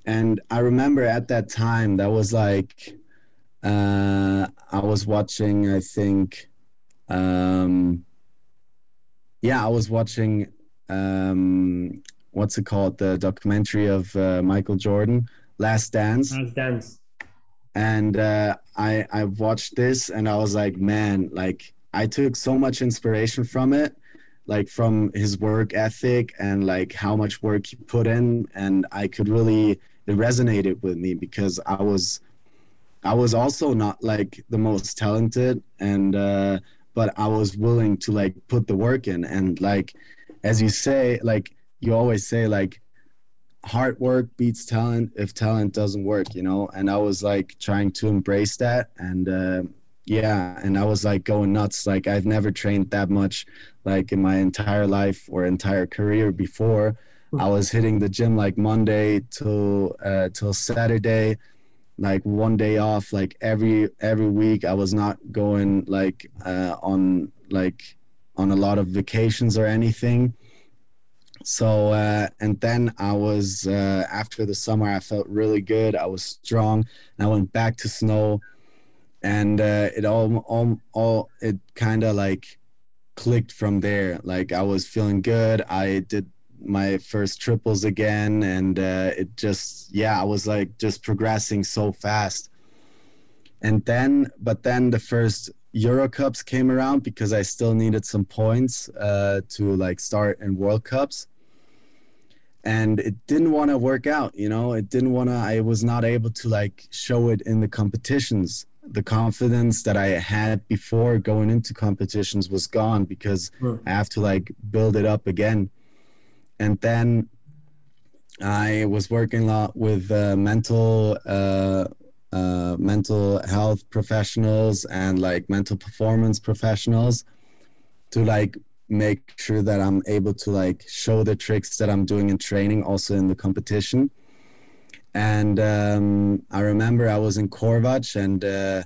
and I remember at that time that was like uh, I was watching, I think, um, yeah, I was watching um, what's it called, the documentary of uh, Michael Jordan, Last Dance.
Last Dance
and uh, I I watched this and I was like, man, like I took so much inspiration from it, like from his work ethic and like how much work he put in, and I could really it resonated with me because I was I was also not like the most talented and uh, but I was willing to like put the work in. And like as you say like you always say like hard work beats talent if talent doesn't work you know? And i was like trying to embrace that and uh, yeah and i was like going nuts. Like i've never trained that much like in my entire life or entire career before. I was hitting the gym like monday till uh, till saturday like one day off like every every week i was not going like uh, on like on a lot of vacations or anything so uh, and then I was uh, after the summer I felt really good. I was strong. And I went back to snow, and uh, it all all all it kind of like clicked from there. Like I was feeling good. I did my first triples again, and uh, it just yeah I was like just progressing so fast. And then, but then the first Euro Cups came around because I still needed some points uh, to like start in World Cups. And it didn't want to work out you know? It didn't want to i was not able to like show it in the competitions. The confidence that i had before going into competitions was gone because i have to like build it up again. And then i was working a lot with uh, mental uh, uh, mental health professionals and like mental performance professionals to like make sure that I'm able to like show the tricks that I'm doing in training also in the competition. And um, I remember I was in Corvatsch and uh,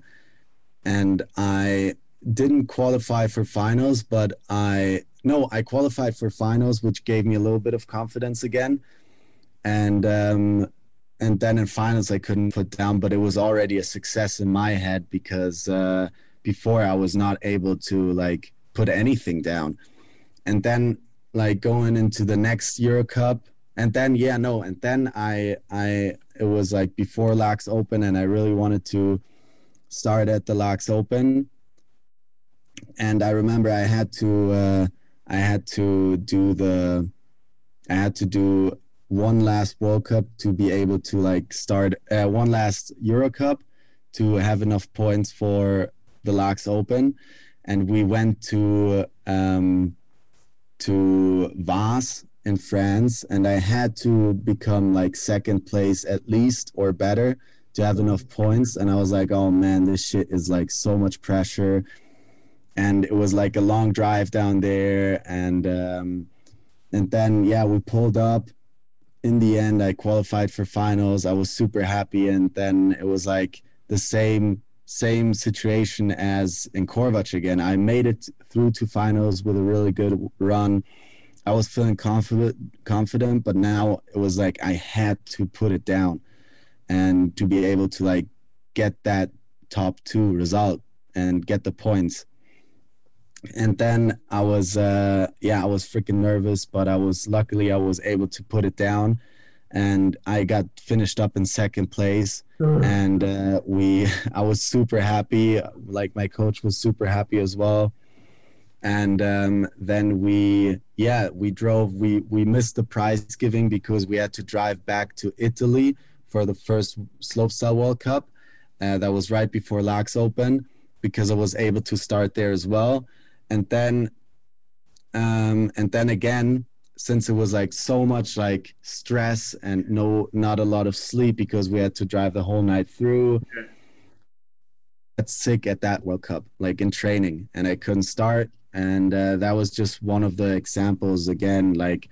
and I didn't qualify for finals, but I no, I qualified for finals, which gave me a little bit of confidence again. And um, and then in finals I couldn't put down, but it was already a success in my head because uh, before I was not able to like put anything down. And then like going into the next Euro Cup, and then yeah, no, and then I I it was like before Laax Open, and I really wanted to start at the Laax Open, and I remember I had to uh, I had to do the I had to do one last World Cup to be able to like start uh, one last Euro Cup to have enough points for the Laax Open, and we went to um, to Vars in France, and I had to become like second place at least or better to have enough points. And I was like, oh man, this shit is like so much pressure. And it was like a long drive down there, and um, and then yeah, we pulled up. In the end, I qualified for finals. I was super happy, and then it was like the same same situation as in Corvatsch again. I made it through to finals with a really good run. I was feeling confident, confident, but now it was like I had to put it down, and to be able to like get that top two result and get the points. And then I was, uh, yeah, I was freaking nervous, but I was luckily I was able to put it down and I got finished up in second place. Sure. And uh, we, I was super happy. Like my coach was super happy as well. And um, then we, yeah, we drove. We we missed the prize giving because we had to drive back to Italy for the first slopestyle World Cup. Uh, that was right before Laax Open because I was able to start there as well. And then, um, and then again, since it was like so much like stress and no not a lot of sleep because we had to drive the whole night through okay. got sick at that world cup like in training and i couldn't start and uh, that was just one of the examples again like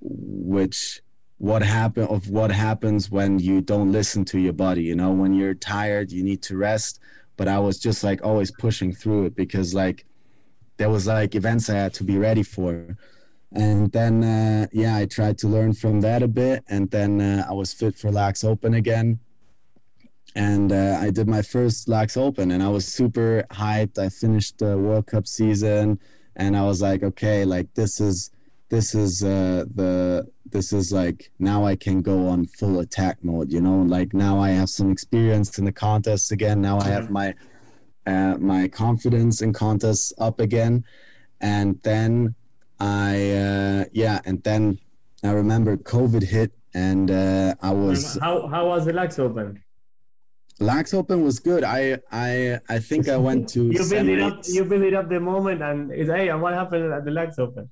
which what happen of what happens when you don't listen to your body you know when you're tired you need to rest but i was just like always pushing through it because like there was like events i had to be ready for. And then uh, yeah i tried to learn from that a bit and then uh, i was fit for Laax Open again. And uh, i did my first Laax Open and i was super hyped. I finished the world cup season and i was like okay like this is this is uh, the this is like now i can go on full attack mode you know? Like now i have some experience in the contests again. Now i have my uh, my confidence in contests up again and then I uh, yeah, and then I remember COVID hit, and uh, I was
how how was the Laax Open?
Laax Open was good. I I I think I went to
you build it up. You build it up the moment, and it's hey, and what happened at the Laax Open?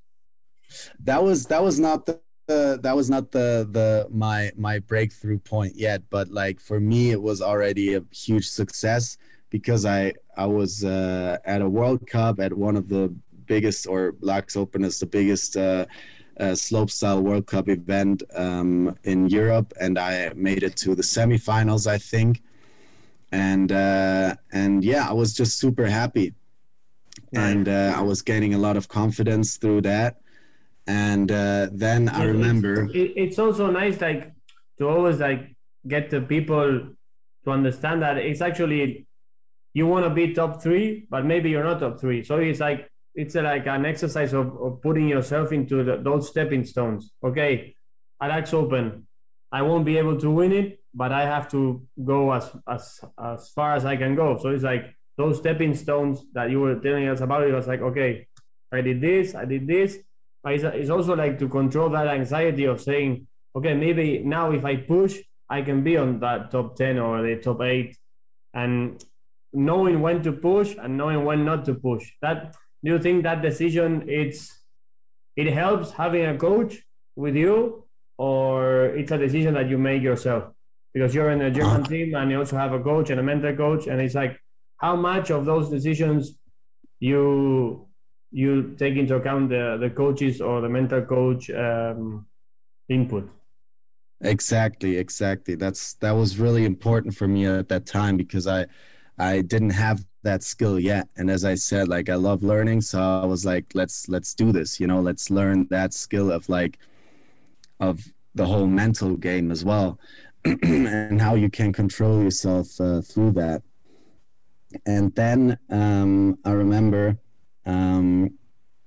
That was that was not the. Uh, that was not the the my my breakthrough point yet but like for me it was already a huge success because i i was uh, at a world cup at one of the biggest, or Laax Open is the biggest uh, uh, slopestyle World Cup event um, in Europe, and I made it to the semifinals, I think. And uh, and yeah, I was just super happy, and uh, I was gaining a lot of confidence through that. and uh, then I remember
it's, it's also nice like to always like get the people to understand that it's actually you want to be top three, but maybe you're not top three. So it's like it's like an exercise of, of putting yourself into the, those stepping stones. Okay, Alex Open, I won't be able to win it, but I have to go as as as far as I can go. So it's like those stepping stones that you were telling us about. It was like okay, I did this, I did this. But it's, it's also like to control that anxiety of saying, okay, maybe now if I push, I can be on that top ten or the top eight, and knowing when to push and knowing when not to push. That do you think that decision it's it helps having a coach with you, or it's a decision that you make yourself because you're in a German uh, team and you also have a coach and a mental coach, and it's like how much of those decisions you you take into account the the coaches or the mental coach um, input.
Exactly, exactly. That's that was really important for me at that time because I I didn't have that skill yet. And as I said, like I love learning, so I was like, let's let's do this. You know, let's learn that skill of like of the whole mental game as well, and how you can control yourself uh, through that. And then um, I remember um,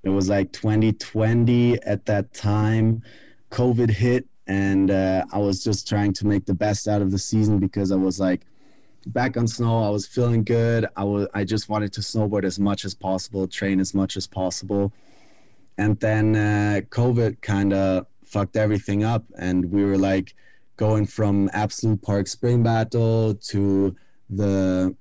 it was like 2020 at that time. COVID hit, and uh, I was just trying to make the best out of the season because I was like back on snow. I was feeling good. I was I just wanted to snowboard as much as possible, train as much as possible. And then uh, COVID kind of fucked everything up, and we were like going from Absolut Park spring battle to the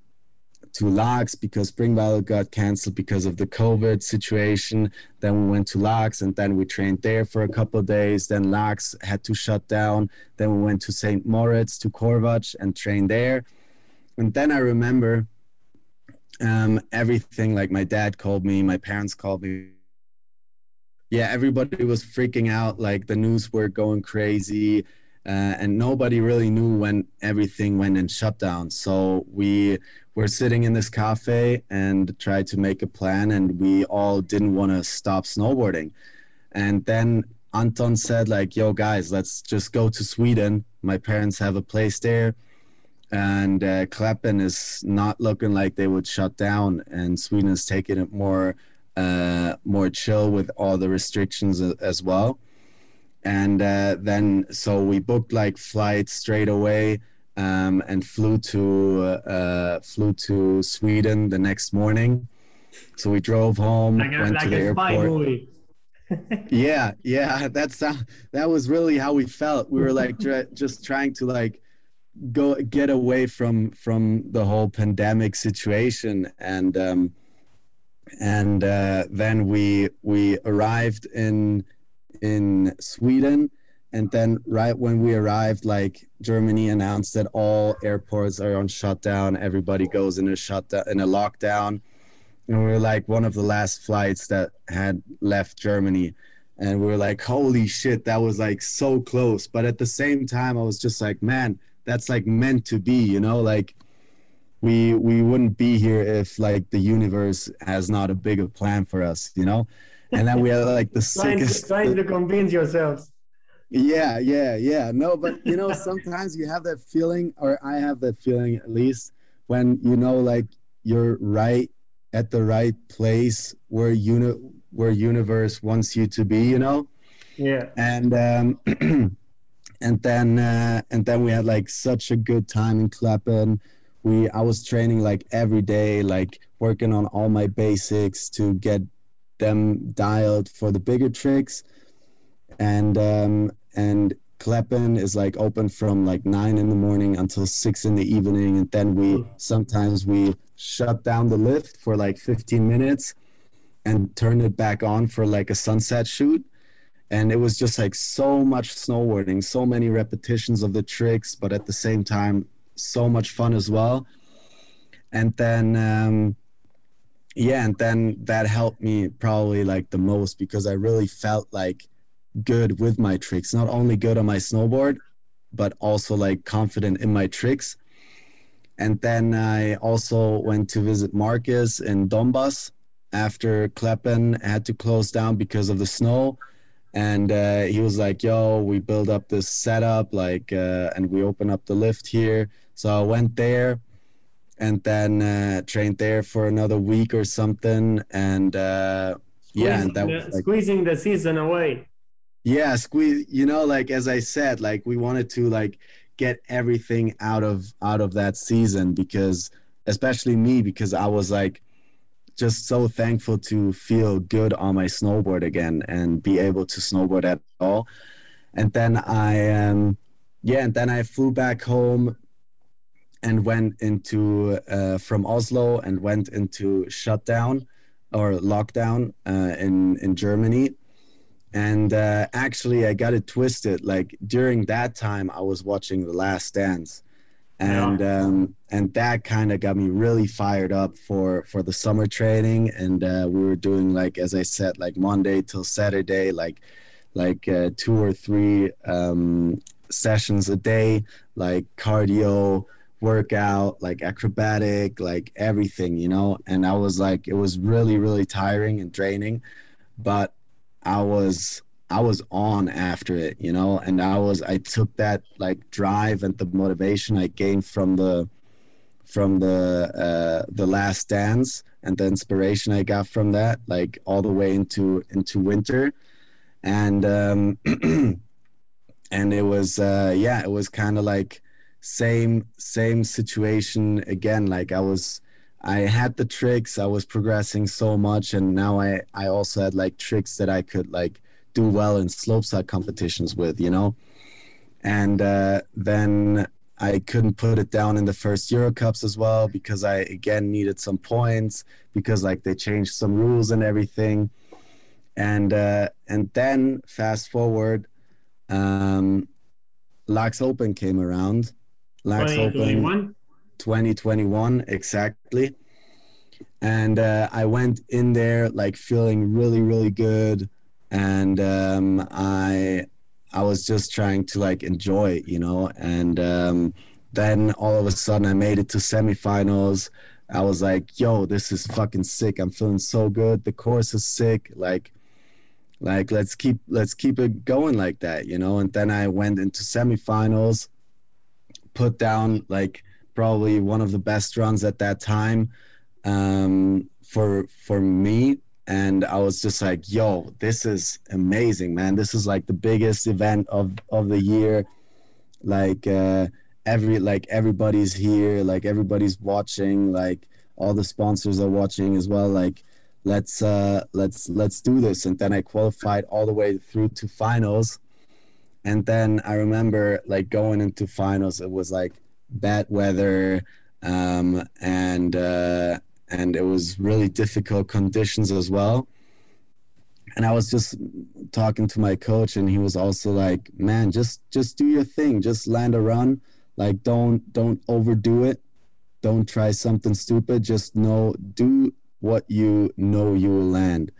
to Laax because Spring Battle got canceled because of the COVID situation. Then we went to Laax and then we trained there for a couple days. Then Laax had to shut down. Then we went to St. Moritz to Corvatsch and trained there and then I remember um, everything. Like my dad called me, my parents called me. Yeah, everybody was freaking out. Like the news were going crazy, uh, and nobody really knew when everything went in shutdown. So we were sitting in this cafe and tried to make a plan, and we all didn't want to stop snowboarding. And then Anton said, like, "Yo, guys, let's just go to Sweden. My parents have a place there." And uh, Kläppen is not looking like they would shut down, and Sweden is taking it more uh, more chill with all the restrictions as well. And uh, then so we booked like flights straight away um, and flew to uh, flew to Sweden the next morning. So we drove home, like a, went like to the airport. yeah, yeah, that's uh, that was really how we felt. We were like just trying to like go get away from from the whole pandemic situation. And um and uh, then we we arrived in in Sweden. And then right when we arrived like Germany announced that all airports are on shutdown. Everybody goes in a shutdown in a lockdown. And we were like one of the last flights that had left Germany. And we were like holy shit that was like so close. But at the same time I was just like man that's like meant to be you know? Like we we wouldn't be here if like the universe has not a bigger plan for us you know? And then we are like the
trying
sickest
to, trying to convince yourselves.
Yeah yeah yeah. No but you know sometimes you have that feeling or i have that feeling at least when you know like you're right at the right place where uni- where universe wants you to be you know?
Yeah.
And um and then uh, and then we had like such a good time in Kläppen. We I was training like every day, like working on all my basics to get them dialed for the bigger tricks, and um, and Kläppen is like open from like nine in the morning until six in the evening, and then we sometimes we shut down the lift for like 15 minutes and turn it back on for like a sunset shoot and it was just like so much snowboarding so many repetitions of the tricks but at the same time so much fun as well. And then um yeah and then that helped me probably like the most because i really felt like good with my tricks. Not only good on my snowboard but also like confident in my tricks. And then i also went to visit marcus in Dombås after Kläppen had to close down because of the snow and uh, he was like, "Yo, we build up this setup, like, uh, and we open up the lift here." So I went there, and then uh, trained there for another week or something, and uh, yeah, and that
the,
was like,
squeezing the season away.
yeah, squeeze. You know, like as I said, like we wanted to like get everything out of out of that season because, especially me, because I was like just so thankful to feel good on my snowboard again and be able to snowboard at all. And then I, um, yeah, and then I flew back home and went into uh, from Oslo and went into shutdown or lockdown uh, in in Germany. And uh, actually, I got it twisted. Like during that time, I was watching The Last Dance, and
Yeah.
um, and that kind of got me really fired up for for the summer training. And uh, we were doing like, as I said, like Monday till Saturday, like like uh, two or three um, sessions a day, like cardio, workout, like acrobatic, like everything, you know. And I was like, it was really really tiring and draining, but I was I was on after it, you know, and I was I took that like drive and the motivation I gained from the from the uh the last dance and the inspiration I got from that like all the way into into winter. And um and it was uh yeah it was kind of like same same situation again. Like I was I had the tricks I was progressing so much and now I I also had like tricks that I could like do well in slopestyle competitions with you know and uh then I couldn't put it down in the first Euro Cups as well because I again needed some points because like they changed some rules and everything. And uh, and then fast forward, um, Laax Open came around. Laax Open
2021.
2021 exactly. And uh, I went in there like feeling really really good, and um, I I was just trying to like enjoy it, you know. And um, then all of a sudden, I made it to semifinals. I was like, "Yo, this is fucking sick! I'm feeling so good. The course is sick. Like, like let's keep let's keep it going like that, you know." And then I went into semifinals, put down like probably one of the best runs at that time um, for for me and I was just like, "Yo, this is amazing, man! This is like the biggest event of of the year. Like uh, every like everybody's here, like everybody's watching, like all the sponsors are watching as well. Like, let's uh, let's let's do this." And then I qualified all the way through to finals, and then I remember like going into finals, it was like bad weather, um, and. Uh, and it was really difficult conditions as well. And I was just talking to my coach, and he was also like, "Man, just just do your thing, just land a run. Like, don't don't overdo it. Don't try something stupid. Just know, do what you know you will land,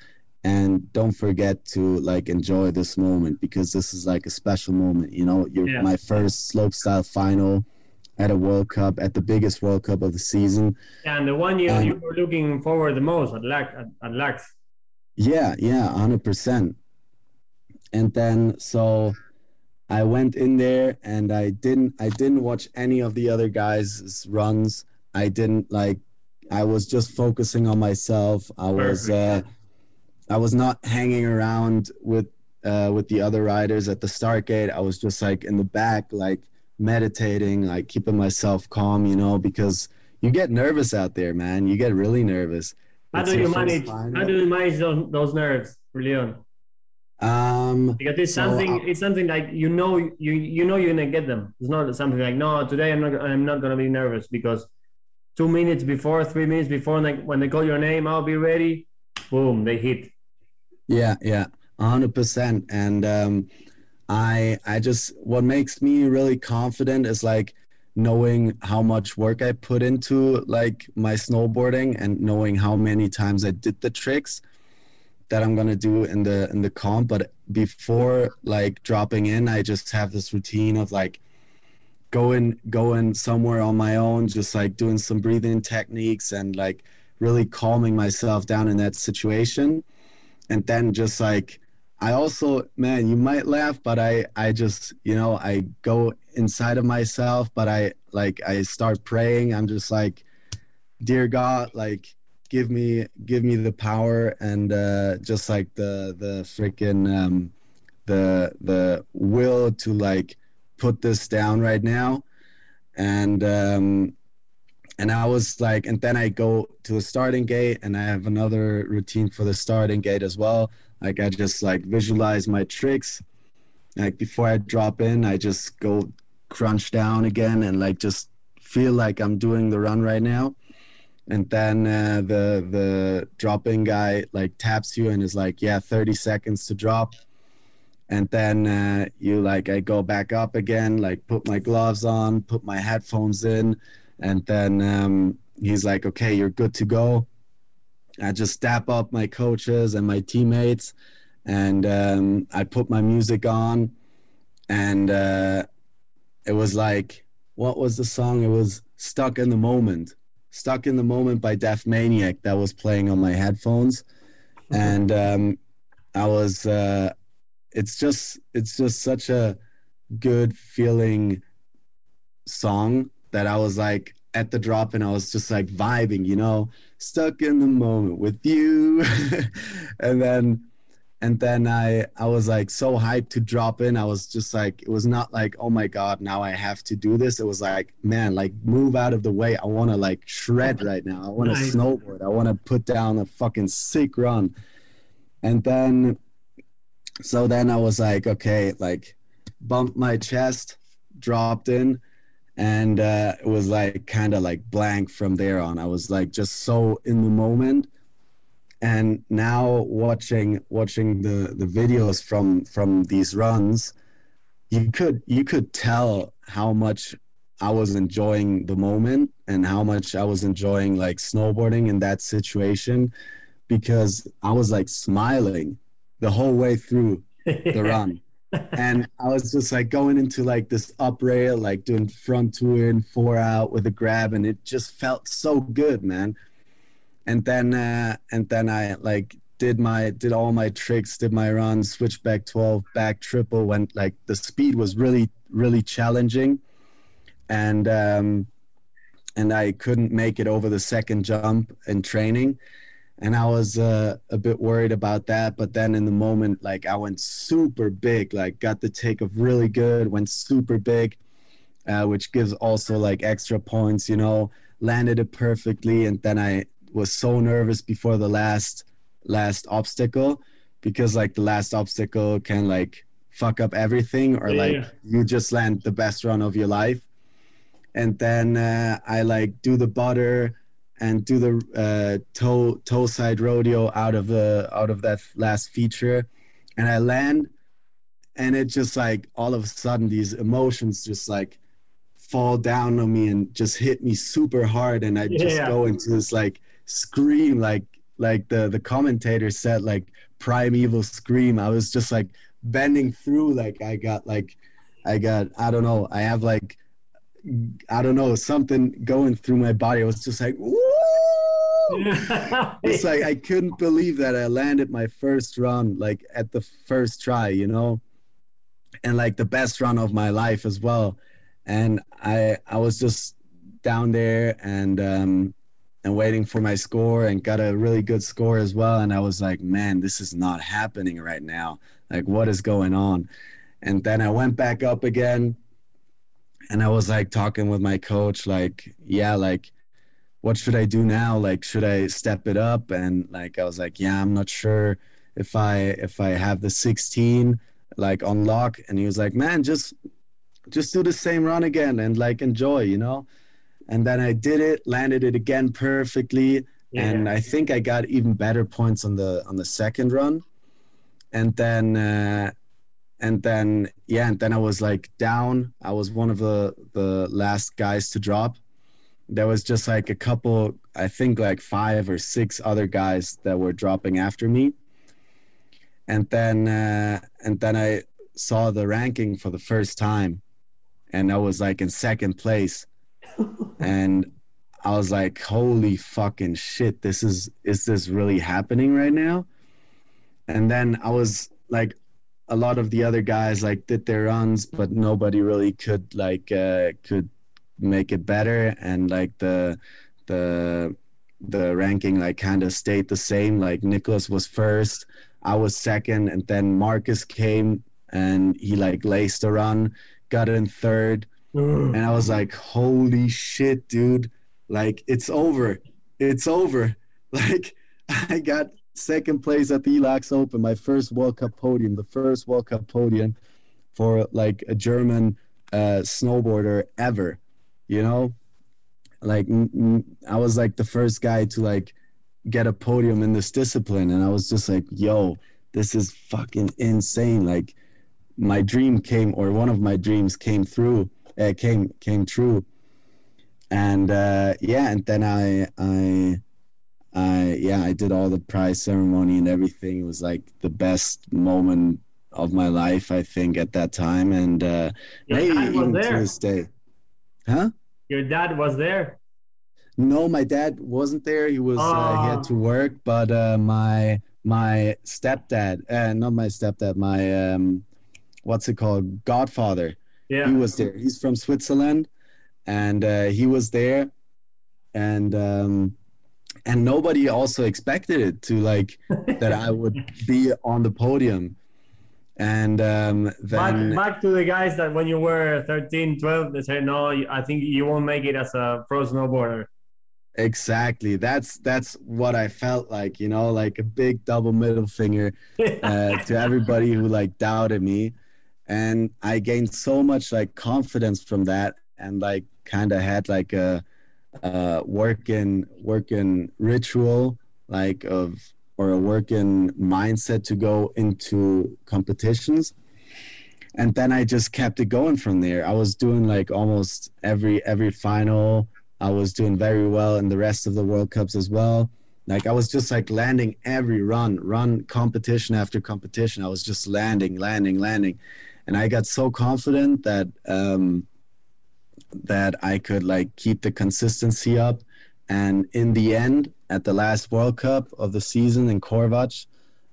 and don't forget to like enjoy this moment because this is like a special moment. You know, you're
Yeah.
my first slopestyle final." At a World Cup, at the biggest World Cup of the season,
And the one you,
Um,
you were looking forward the most at Laax. At, at Laax.
Yeah, yeah, hundred percent. And then so I went in there and I didn't I didn't watch any of the other guys' runs. I didn't like I was just focusing on myself. I was uh I was not hanging around with uh with the other riders at the start gate. I was just like in the back like meditating, like keeping myself calm, you know, because you get nervous out there, man. You get really nervous.
How do you manage? How do you manage those, those nerves, Leon?
Um
Because it's
So,
something.
uh,
it's something like you know you you know you're gonna get them. It's not something like no today I'm not I'm not gonna be nervous because two minutes before, three minutes before, like when they call your name, I'll be ready. Boom, they hit.
Yeah, yeah, hundred percent. And um, I, I just what makes me really confident is like knowing how much work I put into like my snowboarding and knowing how many times I did the tricks that I'm gonna do in the in the comp. But before like dropping in, I just have this routine of like going going somewhere on my own, just like doing some breathing techniques and like really calming myself down in that situation and then just like I also, man, you might laugh, but I, I just, you know, I go inside of myself, but I like, I start praying. I'm just like, dear God, like, give me, give me the power and uh, just like the, the freaking, um, the, the will to like put this down right now. And, um, and I was like, and then I go to the starting gate and I have another routine for the starting gate as well like I just like visualize my tricks. Like before I drop in, I just go crunch down again and like just feel like I'm doing the run right now. And then uh, the the dropping guy like taps you and is like, yeah, 30 seconds to drop. And then uh, you like I go back up again, like put my gloves on, put my headphones in, and then um, he's like, okay, you're good to go. I just step up my coaches and my teammates, and um, I put my music on, and uh, it was like, what was the song? It was "Stuck in the Moment." "Stuck in the Moment" by Deaf Maniac that was playing on my headphones, and um, I was. Uh, it's just, it's just such a good feeling song that I was like, at the drop and I was just like vibing, you know, stuck in the moment with you. and then and then I I was like so hyped to drop in. I was just like it was not like, oh my god, now I have to do this. It was like, man, like move out of the way. I want to like shred right now. I want to nice. snowboard. I want to put down a fucking sick run. And then so then I was like, okay, like bumped my chest, dropped in and uh, it was like kind of like blank from there on. I was like just so in the moment. And now watching watching the the videos from from these runs you could you could tell how much i was enjoying the moment and how much i was enjoying like snowboarding in that situation because i was like smiling the whole way through the run and I was just like going into like this up rail, like doing front two in, four out with a grab, and it just felt so good, man. And then uh, and then I like did my did all my tricks, did my run, switchback twelve, back triple. When like the speed was really really challenging, and um, and I couldn't make it over the second jump in training and I was uh, a bit worried about that. But then in the moment, like I went super big, like got the take of really good, went super big, uh, which gives also like extra points, you know, landed it perfectly. And then I was so nervous before the last last obstacle because like the last obstacle can like fuck up everything or yeah, like yeah. you just land the best run of your life. And then uh, I like do the butter and do the uh, toe toe side rodeo out of the out of that last feature, and I land, and it just like all of a sudden these emotions just like fall down on me and just hit me super hard, and I yeah. just go into this like scream like like the the commentator said like primeval scream. I was just like bending through like I got like I got I don't know I have like I don't know something going through my body. I was just like, it's like I couldn't believe that I landed my first run like at the first try, you know, and like the best run of my life as well. And I I was just down there and um and waiting for my score and got a really good score as well. And I was like, man, this is not happening right now. Like, what is going on? And then I went back up again and I was like talking with my coach, like, yeah, like, what should I do now? Like, should I step it up? And like, I was like, yeah, I'm not sure if I if I have the 16 like on lock. And he was like, man, just just do the same run again and like enjoy, you know. And then I did it, landed it again perfectly, yeah. and I think I got even better points on the on the second run. And then uh, and then yeah and then i was like down. I was one of the the last guys to drop. There was just like a couple i think like five or six other guys that were dropping after me. And then uh, and then i saw the ranking for the first time. And i was like in second place. And i was like holy fucking shit this is is this really happening right now? And then i was like a lot of the other guys like did their runs, but nobody really could like uh, could make it better, and like the the the ranking like kind of stayed the same. Like Nicholas was first, I was second, and then Marcus came and he like laced a run, got in third, and I was like, holy shit, dude! Like it's over, it's over. Like I got second place at the Laax Open, my first World Cup podium, the first World Cup podium for like a German uh, snowboarder ever. You know, like I was like the first guy to like get a podium in this discipline, and I was just like, yo, this is fucking insane. Like my dream came, or one of my dreams came through, uh, came came true. And uh, yeah, and then I I I yeah, I did all the prize ceremony and everything. It was like the best moment of my life, I think, at that time, and uh, maybe even there. to this day. Huh?
Your dad was there.
No, my dad wasn't there. He was oh. uh, he had to work, but uh, my my stepdad, uh, not my stepdad, my um, what's it called, godfather. Yeah, he was there. He's from Switzerland, and uh, he was there, and um, and nobody also expected it to like that I would be on the podium. And um, then
back, back, to the guys that when you were 13, 12, they said, no, I think you won't make it as a pro snowboarder.
Exactly. That's that's what I felt like, you know, like a big double middle finger uh, to everybody who like doubted me, and I gained so much like confidence from that, and like kind of had like a uh, working working ritual like of or a working mindset to go into competitions. And then i just kept it going from there. I was doing like almost every every final. I was doing very well in the rest of the world cups as well. Like i was just like landing every run run competition after competition. I was just landing landing landing. And i got so confident that um that I could like keep the consistency up. And in the end, at the last World Cup of the season in Corvatsch,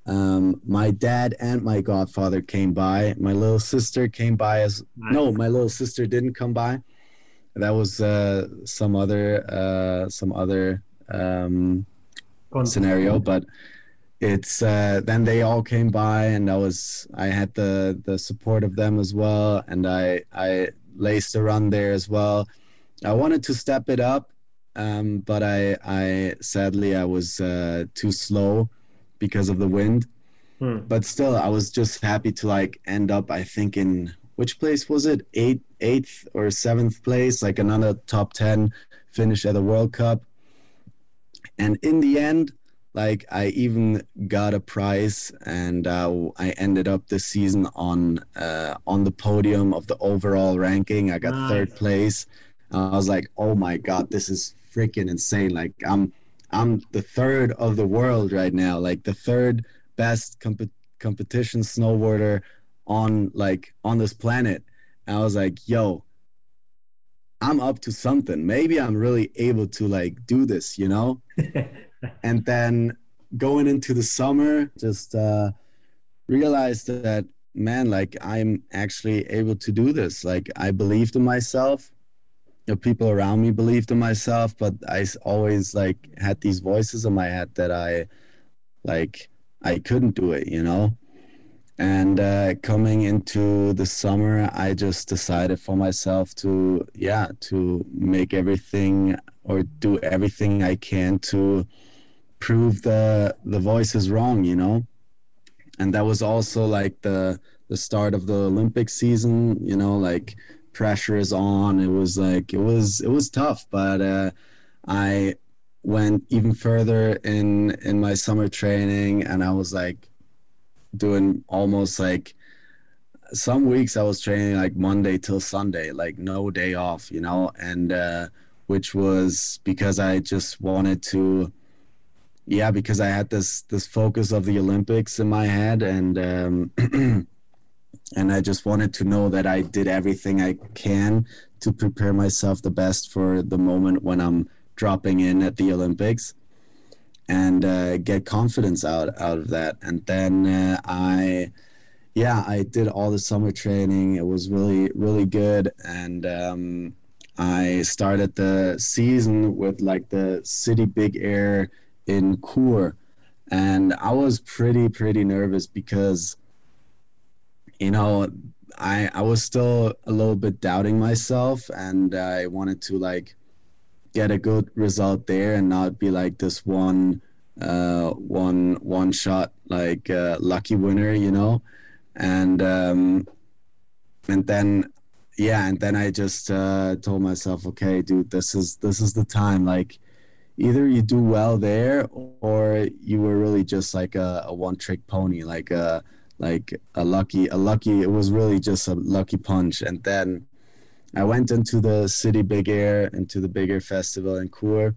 um, my dad and my godfather came by. My little sister came by as nice. no, my little sister didn't come by. That was uh, some other uh, some other um, scenario, but it's uh, then they all came by, and I was I had the the support of them as well, and I I laced a run there as well. I wanted to step it up, um, but I, I sadly I was uh, too slow because of the wind. Hmm. But still, I was just happy to like end up. I think in which place was it? Eighth, eighth or seventh place, like another top ten finish at the World Cup. And in the end, like I even got a prize, and uh, I ended up this season on uh, on the podium of the overall ranking. I got nice. third place. I was like, oh my god, this is freaking insane! Like I'm I'm the third of the world right now, like the third best comp- competition snowboarder on like on this planet. And I was like, yo, I'm up to something. Maybe I'm really able to like do this, you know? and then going into the summer, just uh, realized that man, like I'm actually able to do this. Like I believed in myself. The people around me believed in myself, but I always like had these voices in my head that I like I couldn't do it, you know. And uh, coming into the summer, I just decided for myself to, yeah, to make everything or do everything I can to prove the the voice is wrong you know? And that was also like the the start of the olympic season you know? Like pressure is on. It was like it was it was tough but uh i went even further in in my summer training and i was like doing almost like some weeks i was training like monday till sunday like no day off you know? And uh which was because i just wanted to yeah, because I had this this focus of the Olympics in my head, and um, and I just wanted to know that I did everything I can to prepare myself the best for the moment when I'm dropping in at the Olympics, and uh, get confidence out out of that. And then uh, I yeah, I did all the summer training. It was really, really good. And um, I started the season with like the City Big Air in Chur. And I was pretty, pretty nervous because, you know, I, I was still a little bit doubting myself and I wanted to like get a good result there and not be like this one uh, one one shot like uh, lucky winner, you know, and um, and then yeah, and then I just uh, told myself, okay, dude, this is this is the time. Like, either you do well there, or you were really just like a, a one trick pony, like a like a lucky a lucky. It was really just a lucky punch, and then. I went into the city big air into the big air festival in Chur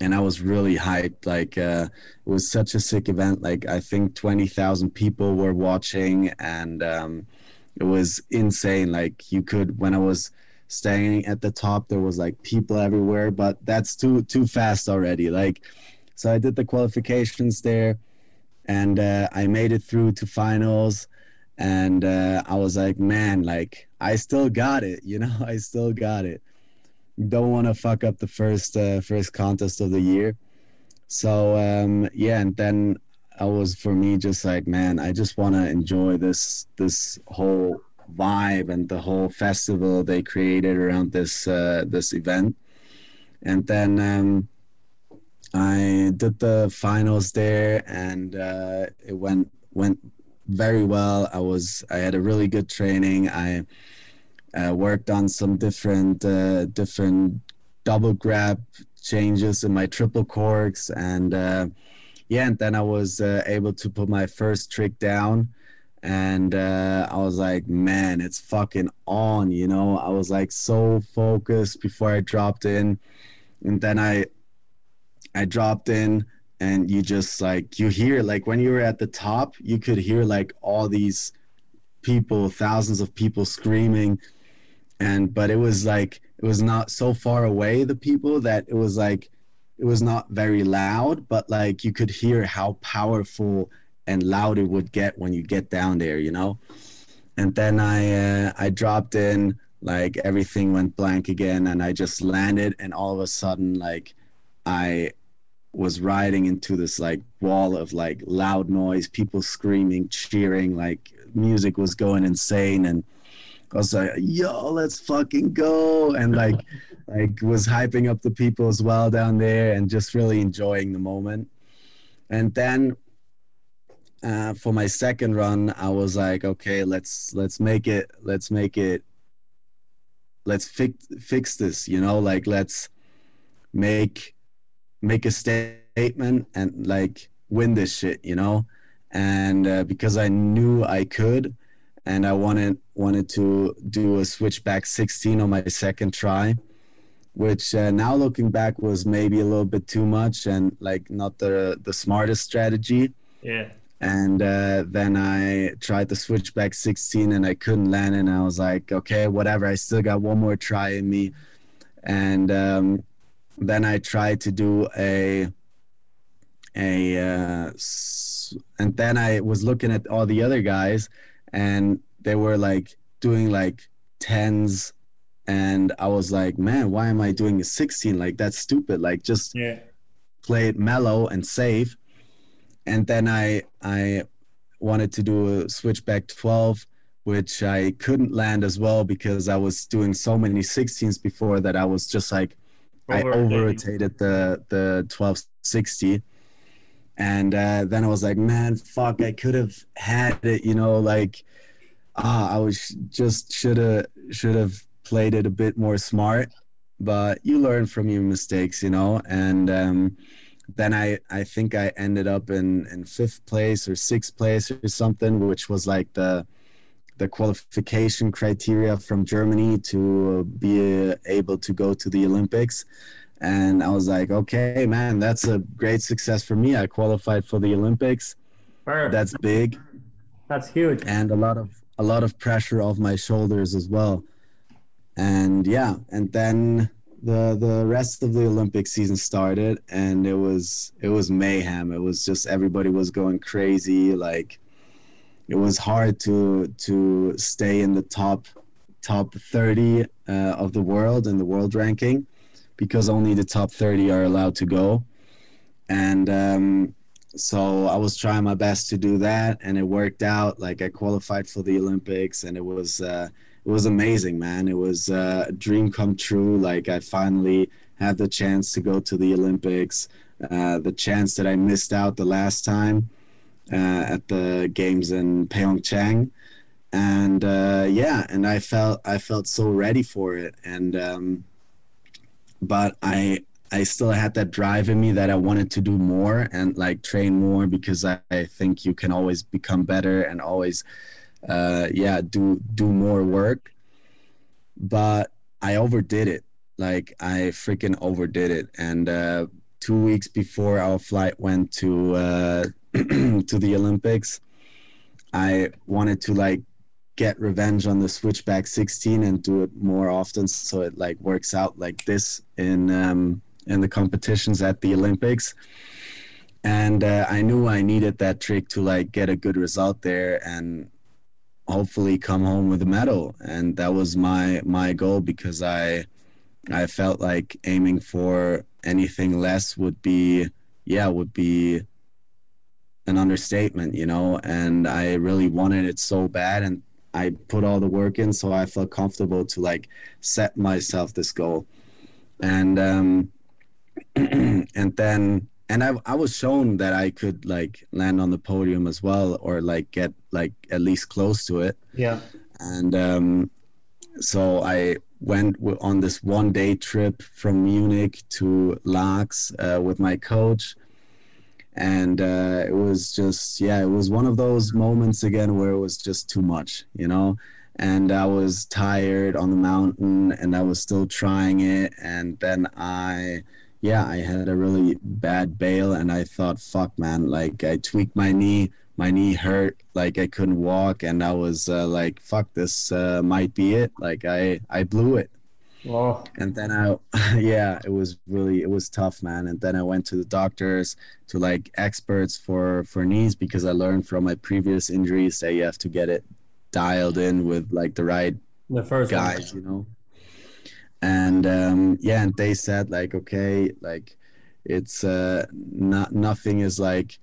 and I was really hyped. Like uh, it was such a sick event. Like I think twenty thousand people were watching, and um, it was insane. Like you could when I was staying at the top, there was like people everywhere, but that's too too fast already. Like so, I did the qualifications there, and uh, I made it through to finals. And uh, I was like, man, like I still got it, you know, I still got it don't want to fuck up the first uh, first contest of the year. So um, yeah, and then I was for me just like, man, I just want to enjoy this this whole vibe and the whole festival they created around this uh, this event. And then um, I did the finals there, and uh, it went went very well. I was I had a really good training. I uh, worked on some different uh, different double grab changes in my triple corks and uh, yeah and then i was uh, able to put my first trick down and uh, i was like man it's fucking on you know? I was like so focused before i dropped in. And then i i dropped in and you just like you hear like when you were at the top you could hear like all these people thousands of people screaming. And but it was like it was not so far away the people that it was like it was not very loud but like you could hear how powerful and loud it would get when you get down there you know and then i uh, i dropped in like everything went blank again and i just landed and all of a sudden like i was riding into this like wall of like loud noise people screaming cheering like music was going insane and I was like, yo, let's fucking go. And like, like was hyping up the people as well down there and just really enjoying the moment. And then uh, for my second run, I was like, okay, let's let's make it, let's make it, let's fix fix this, you know, like let's make make a statement and like win this shit, you know. And uh, because I knew I could, and I wanted wanted to do a switchback 16 on my second try, which uh, now looking back was maybe a little bit too much and like not the the smartest strategy.
Yeah.
And uh, then I tried the switchback 16 and I couldn't land, and I was like, okay, whatever. I still got one more try in me, and um, then I tried to do a a uh, and then I was looking at all the other guys and they were like doing like tens and i was like man why am i doing a 16 like that's stupid like just
yeah.
play it mellow and safe and then i i wanted to do a switchback 12 which i couldn't land as well because i was doing so many 16s before that i was just like i over rotated the the 1260 and uh, then I was like, man, fuck, I could have had it, you know, like, ah, I was just should have should have played it a bit more smart, but you learn from your mistakes, you know, and um, then I I think I ended up in in fifth place or sixth place or something, which was like the the qualification criteria from Germany to be able to go to the Olympics and I was like, okay, man, that's a great success for me. I qualified for the Olympics. That's big.
That's huge.
And a lot of a lot of pressure off my shoulders as well. And yeah, and then the the rest of the Olympic season started and it was it was mayhem. It was just everybody was going crazy. Like it was hard to to stay in the top top 30 uh, of the world in the world ranking because only the top 30 are allowed to go. And um, so i was trying my best to do that and it worked out. Like i qualified for the olympics and it was uh, it was amazing man. It was uh, a dream come true. Like i finally had the chance to go to the olympics uh, the chance that i missed out the last time uh, at the games in Pyeongchang, and uh, yeah, and I felt I felt so ready for it, and um, but I I still had that drive in me that I wanted to do more and like train more because I, I think you can always become better and always uh, yeah do do more work, but I overdid it. Like I freaking overdid it, and uh, two weeks before our flight went to uh, to the Olympics, I wanted to like get revenge on the switchback 16 and do it more often so it like works out like this in um, in the competitions at the Olympics. And uh, I knew I needed that trick to like get a good result there and hopefully come home with a medal. And that was my my goal because I I felt like aiming for anything less would be yeah would be an understatement, you know, and I really wanted it so bad and I put all the work in so I felt comfortable to like set myself this goal. And um and then and I I was shown that I could like land on the podium as well or like get like at least close to it.
Yeah.
And um so I went on this one day trip from Munich to Laax uh, with my coach and uh, it was just yeah it was one of those moments again where it was just too much you know and i was tired on the mountain and i was still trying it and then i yeah i had a really bad bail and i thought fuck man like i tweaked my knee my knee hurt like i couldn't walk and i was uh, like fuck this uh, might be it like i i blew it
Oh.
And then I, yeah, it was really it was tough, man. And then I went to the doctors, to like experts for for knees because I learned from my previous injuries that you have to get it dialed in with like the right
the first
guys, one. you know. And um, yeah, and they said like, okay, like it's uh not nothing is like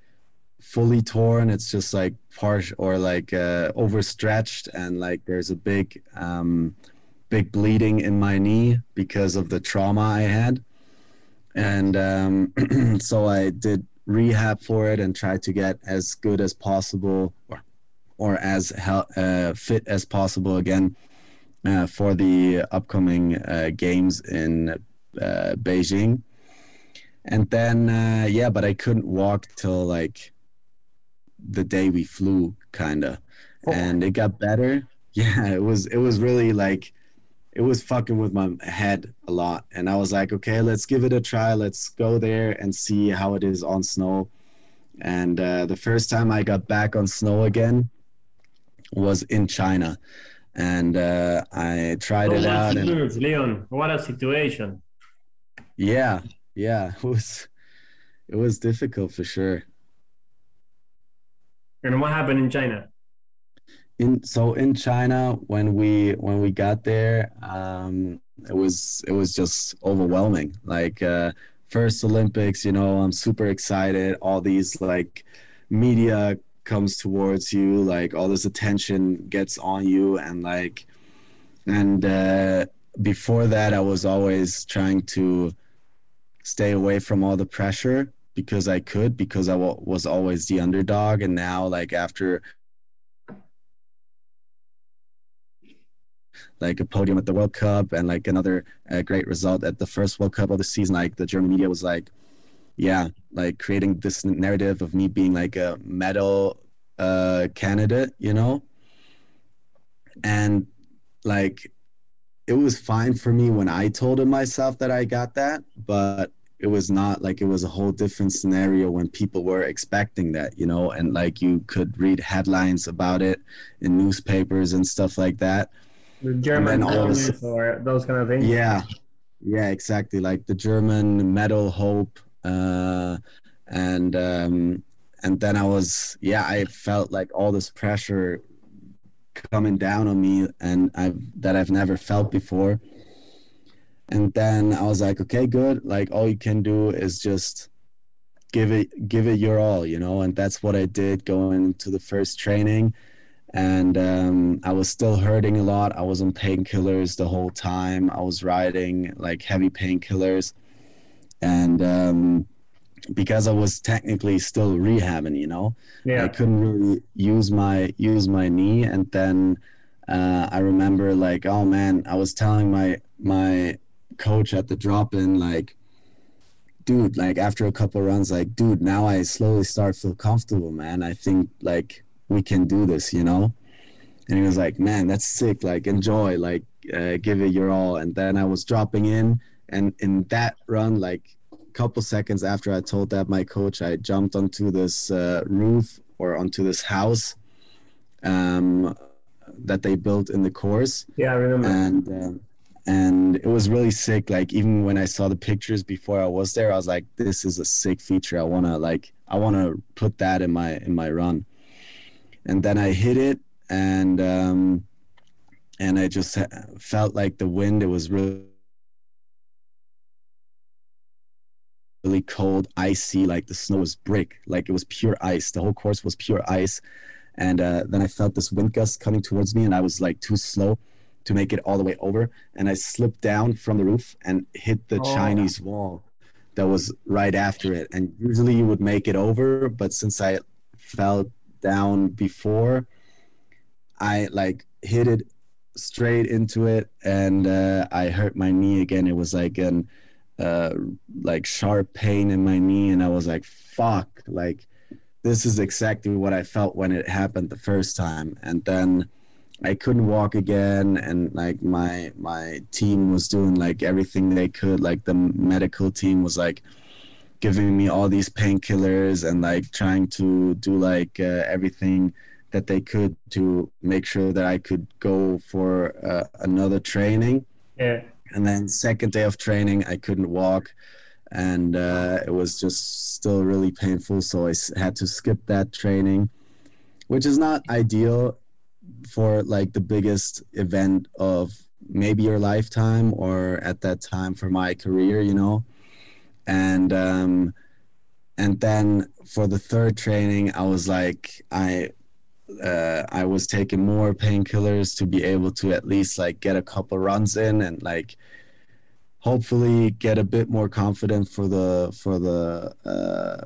fully torn. It's just like partial or like uh overstretched. And like there's a big um big bleeding in my knee because of the trauma I had. And um, so I did rehab for it and tried to get as good as possible or, or as uh, fit as possible again uh, for the upcoming uh, games in uh, Beijing. And then, uh, yeah, but I couldn't walk till like the day we flew, kind of. Oh. And it got better. Yeah, it was, it was really like, it was fucking with my head a lot. And I was like, okay, let's give it a try. Let's go there and see how it is on snow. And uh, the first time I got back on snow again was in China. And uh, I tried it out.
And, Leon, what a situation.
Yeah, yeah. It was it was difficult for sure.
And what happened in China?
in so in China when we when we got there, um, it was it was just overwhelming. Like uh, first Olympics, you know, I'm super excited. All these like media comes towards you, like all this attention gets on you, and like and uh, before that, I was always trying to stay away from all the pressure because I could because I w- was always the underdog, and now like after like a podium at the World Cup and like another uh, great result at the first World Cup of the season. Like the German media was like, yeah, like creating this narrative of me being like a medal uh, candidate, you know? And like, it was fine for me when I told him myself that I got that, but it was not like it was a whole different scenario when people were expecting that, you know, and like you could read headlines about it in newspapers and stuff like that
the German or those kind of things.
Yeah, yeah, exactly. Like the German medal hope, uh, and um, and then I was yeah I felt like all this pressure coming down on me and I that I've never felt before. And then I was like, okay, good. Like all you can do is just give it give it your all, you know. And that's what I did going into the first training. And um, I was still hurting a lot. I was on painkillers the whole time. I was riding like heavy painkillers, and um, because I was technically still rehabbing, you know, yeah. I couldn't really use my use my knee. And then uh, I remember like, oh man, I was telling my my coach at the drop in like, dude, like after a couple runs, like, dude, now I slowly start feel comfortable, man. I think like we can do this, you know. And he was like, man, that's sick. Like enjoy, like uh, give it your all. And then I was dropping in, and in that run, like a couple seconds after I told that my coach, I jumped onto this uh, roof or onto this house um, that they built in the course.
Yeah, I remember.
And uh, and it was really sick. Like even when I saw the pictures before I was there, I was like, "This is a sick feature. I wanna like I wanna put that in my in my run." And then I hit it, and um, and I just felt like the wind. It was really really cold, icy, like the snow was brick, like it was pure ice. The whole course was pure ice. And uh, then I felt this wind gust coming towards me, and I was like too slow to make it all the way over. And I slipped down from the roof and hit the oh. Chinese wall that was right after it. And usually you would make it over, but since I fell down before, I like hit it straight into it and uh, I hurt my knee again. It was like an uh, like sharp pain in my knee, and I was like, "Fuck!" Like this is exactly what I felt when it happened the first time, and then I couldn't walk again, and like my my team was doing like everything they could. Like the medical team was like giving me all these painkillers and like trying to do like uh, everything that they could to make sure that I could go for uh, another training.
Yeah
and then second day of training i couldn't walk. And uh, it was just still really painful. So i had to skip that training which is not ideal for like the biggest event of maybe your lifetime or at that time for my career you know? And um and then for the third training i was like i uh, I was taking more painkillers to be able to at least like get a couple runs in and like hopefully get a bit more confident for the for the uh,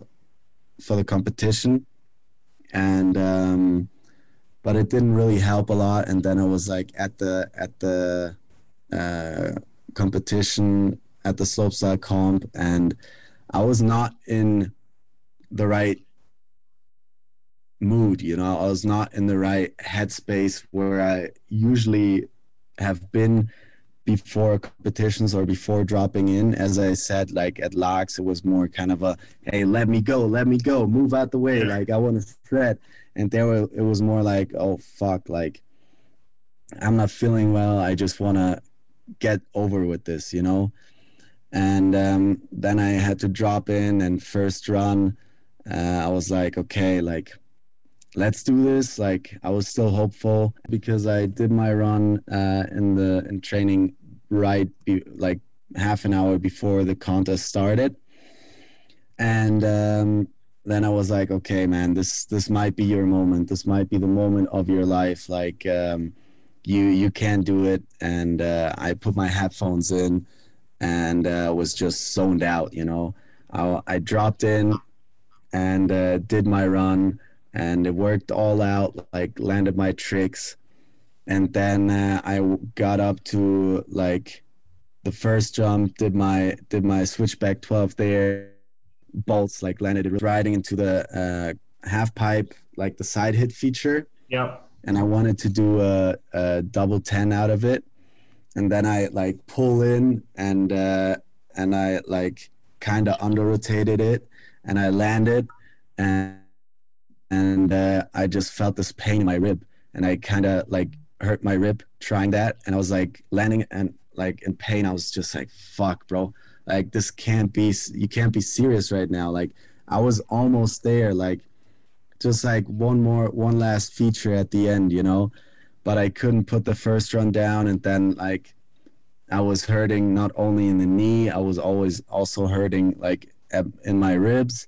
for the competition. And um, but it didn't really help a lot. And then I was like at the at the uh, competition at the slopestyle comp. And I was not in the right mood you know? I was not in the right headspace where i usually have been before competitions or before dropping in. As i said like at Laax it was more kind of a hey let me go let me go move out the way like i want to thread and there it was more like oh fuck like i'm not feeling well i just want to get over with this you know? And um, then i had to drop in and first run uh, i was like okay like let's do this. Like I was still hopeful because I did my run uh, in the in training right be, like half an hour before the contest started, and um, then I was like, okay, man, this this might be your moment. This might be the moment of your life. Like um, you you can do it. And uh, I put my headphones in and uh, was just zoned out. You know, I, I dropped in and uh, did my run and it worked all out like landed my tricks. And then uh, i got up to like the first jump did my did my switchback 12 there. Bolts like landed it riding into the uh, half pipe like the side hit feature.
Yeah.
And i wanted to do a, a double 10 out of it. And then i like pull in and uh, and i like kind of under rotated it. And i landed and and uh, I just felt this pain in my rib, and I kind of like hurt my rib trying that, and I was like landing and like in pain. I was just like, "Fuck, bro! Like this can't be. You can't be serious right now." Like I was almost there. Like just like one more one last feature at the end, you know. But I couldn't put the first run down and then like I was hurting not only in the knee, I was always also hurting like in my ribs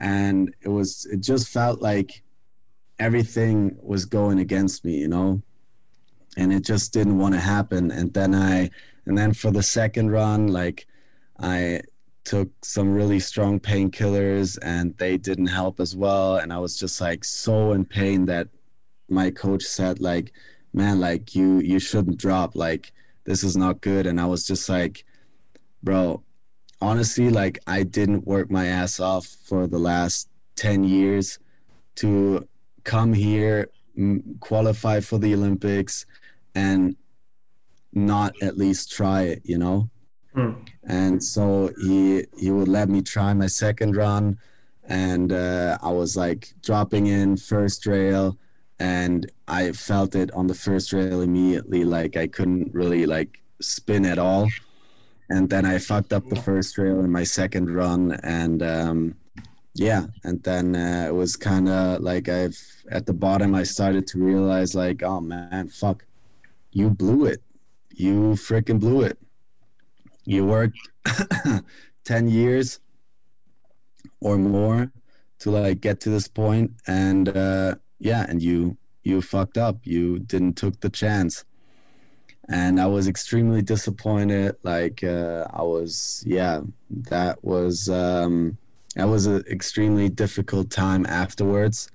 and it was it just felt like everything was going against me, you know. And it just didn't want to happen. And then I and then for the second run like I took some really strong painkillers and they didn't help as well. And i was just like so in pain that my coach said like man like you you shouldn't drop. Like this is not good. And i was just like bro honestly like i didn't work my ass off for the last 10 years to come here qualify for the olympics and not at least try it you know Hmm. And so he he would let me try my second run, and uh, I was like dropping in first rail, and I felt it on the first rail immediately. Like I couldn't really like spin at all, and then I fucked up the first rail in my second run, and um, yeah, and then uh, it was kind of like I've at the bottom I started to realize like, oh man, fuck, you blew it, you freaking blew it. You worked 10 years or more to like get to this point and uh yeah and you you fucked up. You didn't took the chance and i was extremely disappointed like uh i was yeah that was um that was an extremely difficult time afterwards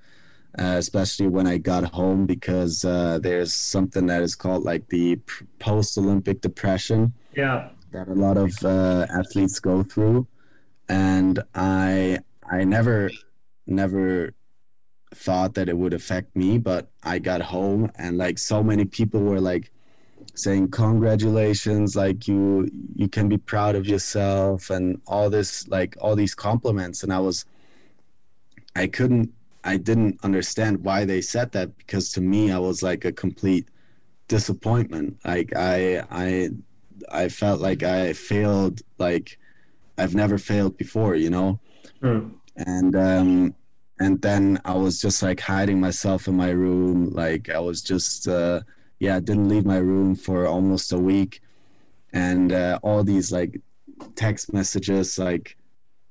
uh, especially when i got home because uh, there's something that is called like the post olympic depression
yeah.
that a lot of uh, athletes go through, and I I never never thought that it would affect me, but I got home and like so many people were like saying congratulations like you you can be proud of yourself and all this like all these compliments and I was I couldn't I didn't understand why they said that because to me I was like a complete disappointment like I I I felt like I failed like I've never failed before, you know. Mm. And um and then I was just like hiding myself in my room like I was just uh yeah, didn't leave my room for almost a week. And uh, all these like text messages like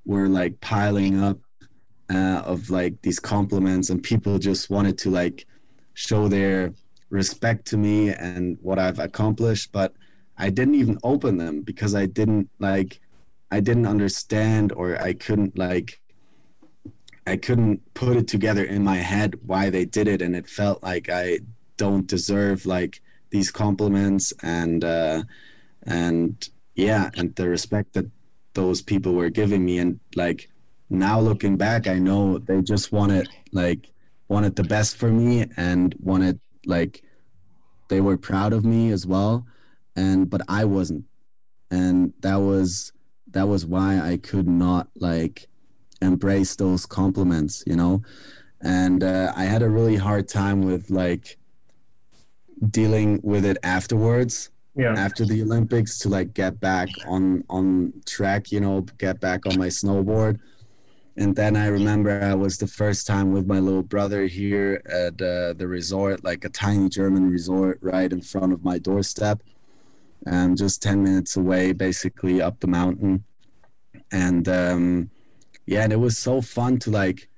were like piling up uh, of like these compliments. And people just wanted to like show their respect to me and what I've accomplished. But I didn't even open them because I didn't like I didn't understand or I couldn't like I couldn't put it together in my head why they did it. And it felt like I don't deserve like these compliments and uh and yeah and the respect that those people were giving me. And like now looking back I know they just wanted like wanted the best for me and wanted like they were proud of me as well. And but I wasn't, and that was that was why I could not like embrace those compliments, you know, and uh, I had a really hard time with like dealing with it afterwards yeah. after the olympics to like get back on on track you know get back on my snowboard and then i remember i was the first time with my little brother here at uh, the resort like a tiny german resort right in front of my doorstep um, just 10 minutes away, basically up the mountain. And um, yeah, and it was so fun to like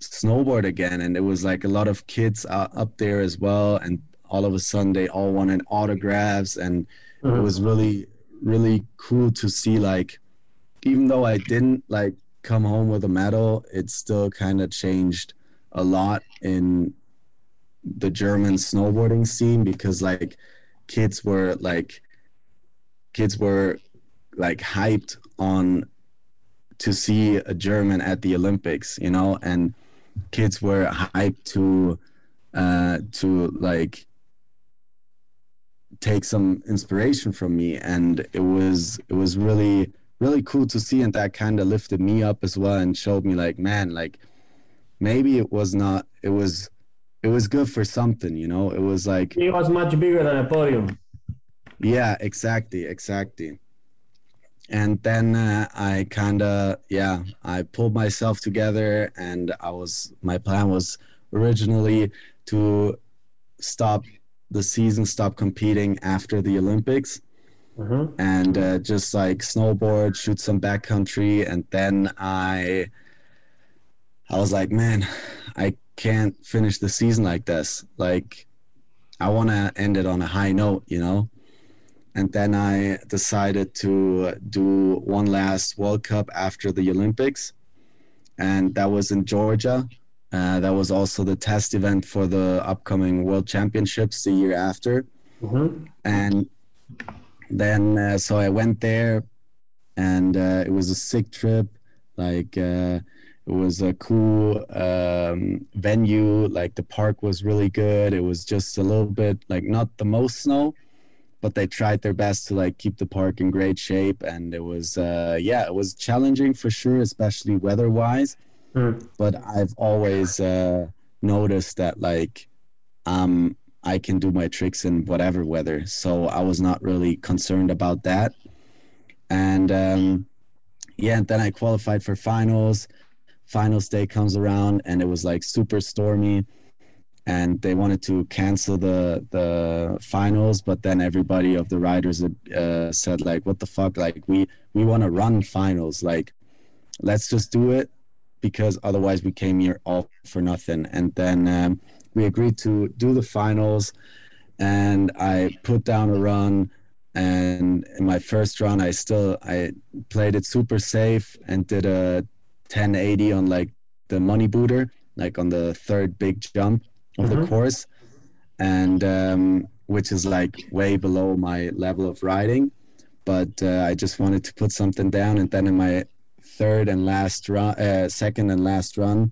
snowboard again. And it was like a lot of kids up there as well. And all of a sudden, they all wanted autographs. And mm-hmm. it was really, really cool to see, like, even though I didn't like come home with a medal, it still kind of changed a lot in the German snowboarding scene because, like, kids were like kids were like hyped on to see a German at the Olympics, you know, and kids were hyped to uh to like take some inspiration from me and it was it was really really cool to see and that kind of lifted me up as well and showed me like man like maybe it was not it was it was good for something, you know. It was like
it was much bigger than a podium.
Yeah, exactly, exactly. And then uh, I kind of yeah I pulled myself together and I was my plan was originally to stop the season, stop competing after the Olympics, mm-hmm. and uh, just like snowboard, shoot some backcountry, and then I I was like, man, I can't finish the season like this. Like I want to end it on a high note, you know and then I decided to do one last World Cup after the Olympics, and that was in Georgia. Uh, that was also the test event for the upcoming World Championships the year after, mm-hmm. and then uh, so I went there, and uh, it was a sick trip. Like uh, it was a cool um, venue. Like the park was really good. It was just a little bit like not the most snow but they tried their best to like keep the park in great shape and it was uh yeah it was challenging for sure especially weather wise mm. but i've always uh noticed that like um i can do my tricks in whatever weather so i was not really concerned about that. And um yeah and then i qualified for finals. Finals day comes around and it was like super stormy and they wanted to cancel the the finals but then everybody of the riders uh, said like what the fuck? Like we we want to run finals. Like let's just do it because otherwise we came here all for nothing. And then um, we agreed to do the finals and i put down a run and in my first run i still i played it super safe and did a 1080 on like the money booter like on the third big jump of mm-hmm. the course, and um, which is like way below my level of riding. But uh, I just wanted to put something down, and then in my third and last run, uh, second and last run,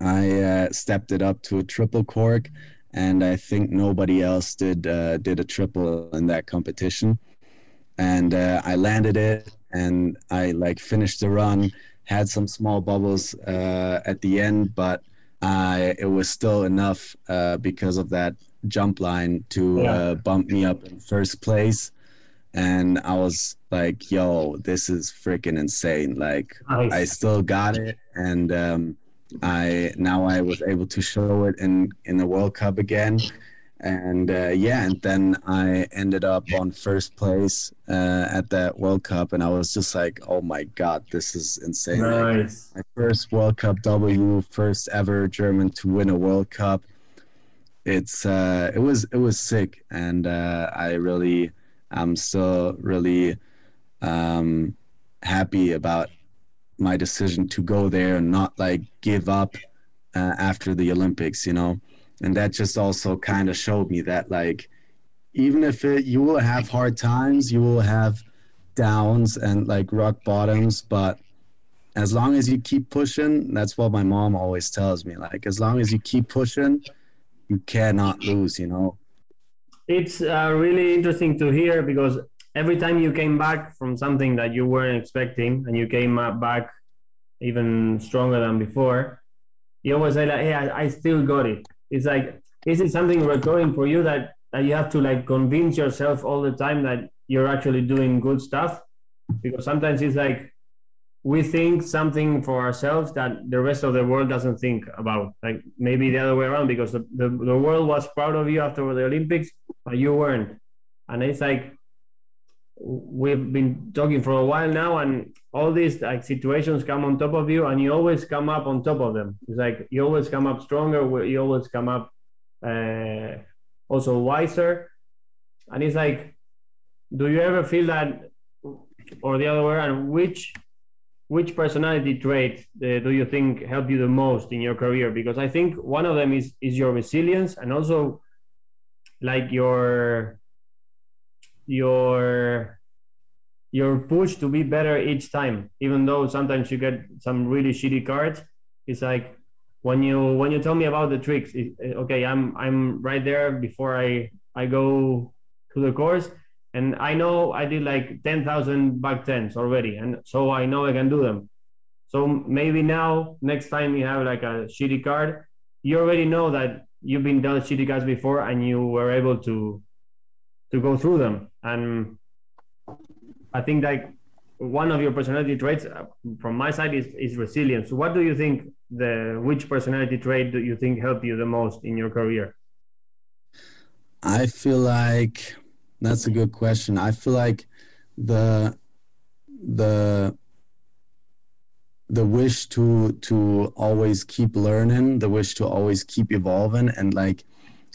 I uh, stepped it up to a triple cork, and I think nobody else did uh, did a triple in that competition. And uh, I landed it, and I like finished the run. Had some small bubbles uh, at the end, but uh, it was still enough uh, because of that jump line to yeah. uh, bump me up in first place. And I was like, yo, this is freaking insane. Like, nice. I still got it. And um, I now I was able to show it in, in the World Cup again and uh, yeah, and then I ended up on first place uh, at that World Cup, and I was just like, "Oh my god, this is insane!" Nice. Like, my first World Cup W, first ever German to win a World Cup. It's uh, it was it was sick, and uh, I really, I'm still really um, happy about my decision to go there and not like give up uh, after the Olympics. You know and that just also kind of showed me that like even if it you will have hard times you will have downs and like rock bottoms but as long as you keep pushing that's what my mom always tells me like as long as you keep pushing you cannot lose you know?
It's uh, really interesting to hear because every time you came back from something that you weren't expecting and you came back even stronger than before you always say like hey I, I still got it it's like is it something recurring for you that that you have to like convince yourself all the time that you're actually doing good stuff. Because sometimes it's like we think something for ourselves that the rest of the world doesn't think about. Like maybe the other way around because the, the, the world was proud of you after the olympics but you weren't. And it's like we've been talking for a while now and all these like situations come on top of you and you always come up on top of them. It's like you always come up stronger you always come up uh, also wiser. And it's like do you ever feel that or the other way around which which personality trait uh, do you think help you the most in your career? Because i think one of them is is your resilience and also like your your your push to be better each time even though sometimes you get some really shitty cards. It's like when you when you tell me about the tricks it, okay i'm i'm right there before i i go to the course. And i know i did like 10000 back tens already and so i know i can do them. So maybe now next time you have like a shitty card you already know that you've been dealt shitty cards before and you were able to to go through them. And I think like one of your personality traits uh, from my side is, is resilience. What do you think the which personality trait do you think helped you the most in your career?
I feel like that's a good question. I feel like the the the wish to to always keep learning, the wish to always keep evolving and like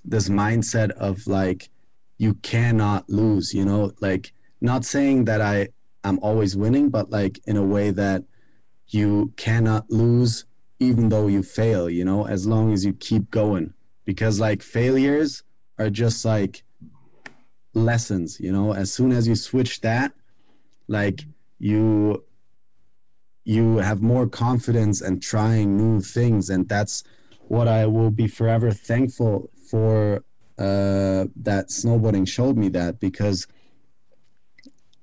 this mindset of like you cannot lose, you know, like not saying that I am always winning, but like in a way that you cannot lose even though you fail, you know, as long as you keep going. Because like failures are just like lessons, you know, as soon as you switch that, like you you have more confidence and trying new things and that's what I will be forever thankful for uh, that snowboarding showed me that because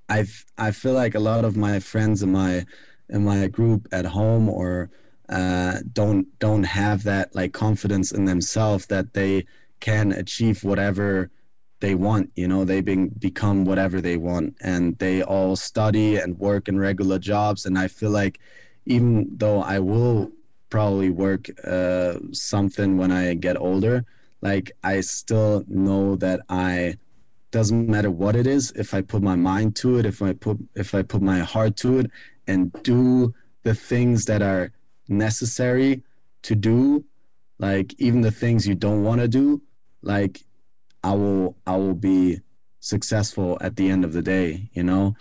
I I feel like a lot of my friends in my in my group at home or uh, don't don't have that like confidence in themselves that they can achieve whatever they want you know? They be, become whatever they want and they all study and work in regular jobs and i feel like even though i will probably work uh, something when i get older like i still know that i doesn't matter what it is if i put my mind to it if i put if i put my heart to it and do the things that are necessary to do like even the things you don't want to do like i will i will be successful at the end of the day you know?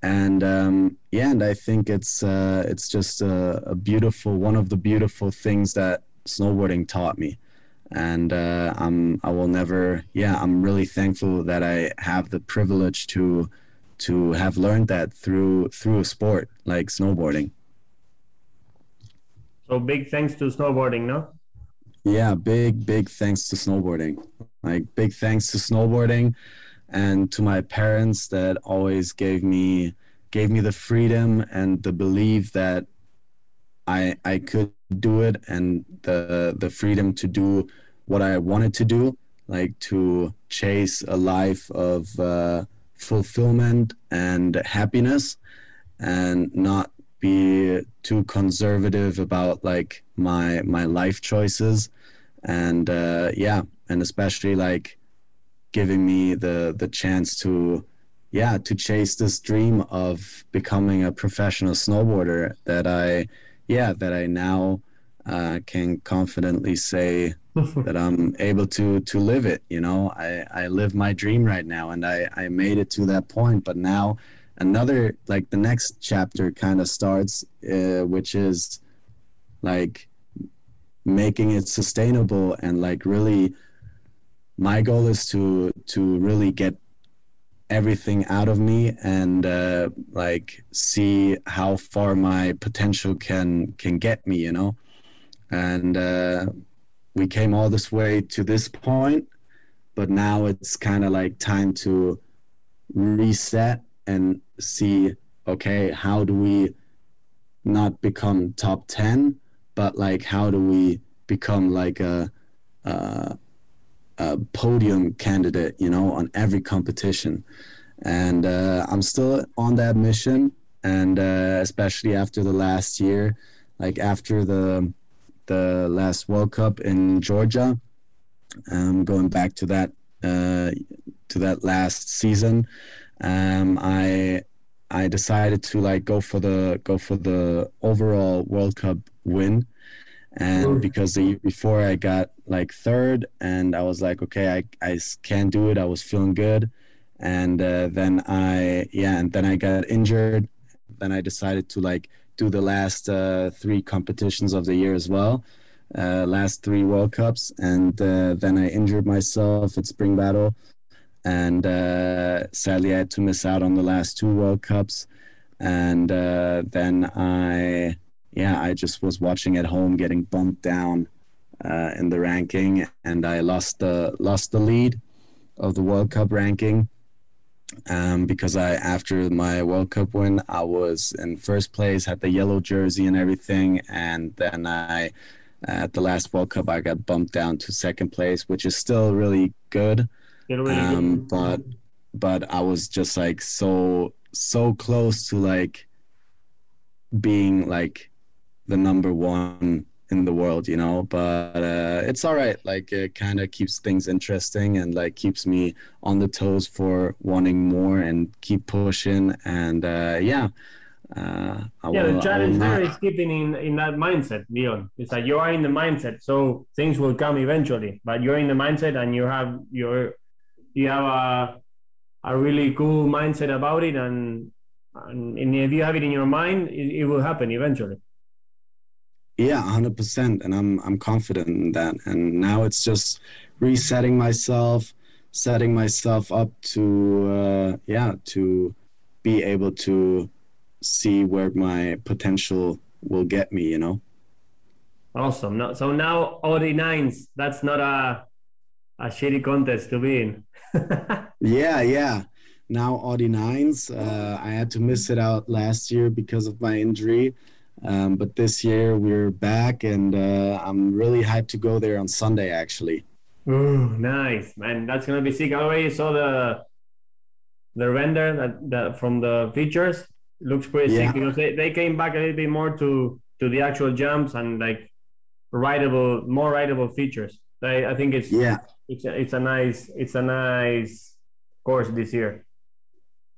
And um yeah and i think it's uh it's just a, a beautiful one of the beautiful things that snowboarding taught me and uh i'm i will never yeah i'm really thankful that i have the privilege to to have learned that through through a sport like snowboarding
so big thanks to snowboarding, no?
Yeah, big, big thanks to snowboarding. Like big thanks to snowboarding and to my parents that always gave me gave me the freedom and the belief that I I could do it and the the freedom to do what I wanted to do, like to chase a life of uh, fulfillment and happiness, and not be too conservative about like my my life choices. And uh, yeah and especially like giving me the the chance to yeah to chase this dream of becoming a professional snowboarder that i yeah that i now uh, can confidently say that i'm able to to live it you know? I i live my dream right now and i i made it to that point. But now another like the next chapter kind of starts uh, which is like making it sustainable and like really my goal is to to really get everything out of me and uh, like see how far my potential can can get me you know? And uh, we came all this way to this point but now it's kind of like time to reset and see okay how do we not become top 10 but like how do we become like a, a, a podium candidate you know on every competition. And uh, i'm still on that mission. And uh, especially after the last year like after the the last world cup in georgia um, going back to that uh, to that last season. Um, I I decided to like go for the go for the overall World Cup win, and because the year before I got like third, and I was like, okay, I I can do it. I was feeling good, and uh, then I yeah, and then I got injured. Then I decided to like do the last uh, three competitions of the year as well. Uh, last three World Cups, and uh, then I injured myself at Spring Battle, and uh, sadly I had to miss out on the last two World Cups. And uh, then I, yeah, I just was watching at home, getting bumped down uh, in the ranking, and I lost the lost the lead of the World Cup ranking. Um, because I, after my World Cup win, I was in first place, had the yellow jersey and everything, and then I, at the last World Cup, I got bumped down to second place, which is still really good. Um, but but I was just like so so close to like being like the number one in the world, you know. But uh, it's all right. Like it kind of keeps things interesting and like keeps me on the toes for wanting more and keep pushing. And uh, yeah.
Uh, yeah, will, the challenge there is keeping in, in that mindset, Leon. It's like you are in the mindset, so things will come eventually. But you're in the mindset, and you have your you have a a really cool mindset about it, and and, and if you have it in your mind, it, it will happen eventually.
Yeah, hundred percent, and I'm I'm confident in that. And now it's just resetting myself, setting myself up to uh, yeah to be able to see where my potential will get me. You know.
Awesome. No, so now Audi nines. That's not a a shitty contest to be in.
yeah, yeah. Now Audi nines. Uh, I had to miss it out last year because of my injury um, but this year we're back, and uh, I'm really hyped to go there on Sunday. Actually.
Ooh, nice, man! That's gonna be sick. I already saw the the render that, that from the features. It looks pretty yeah. sick because they, they came back a little bit more to to the actual jumps and like rideable, more rideable features. I, I think it's
yeah,
it's a, it's a nice it's a nice course this year.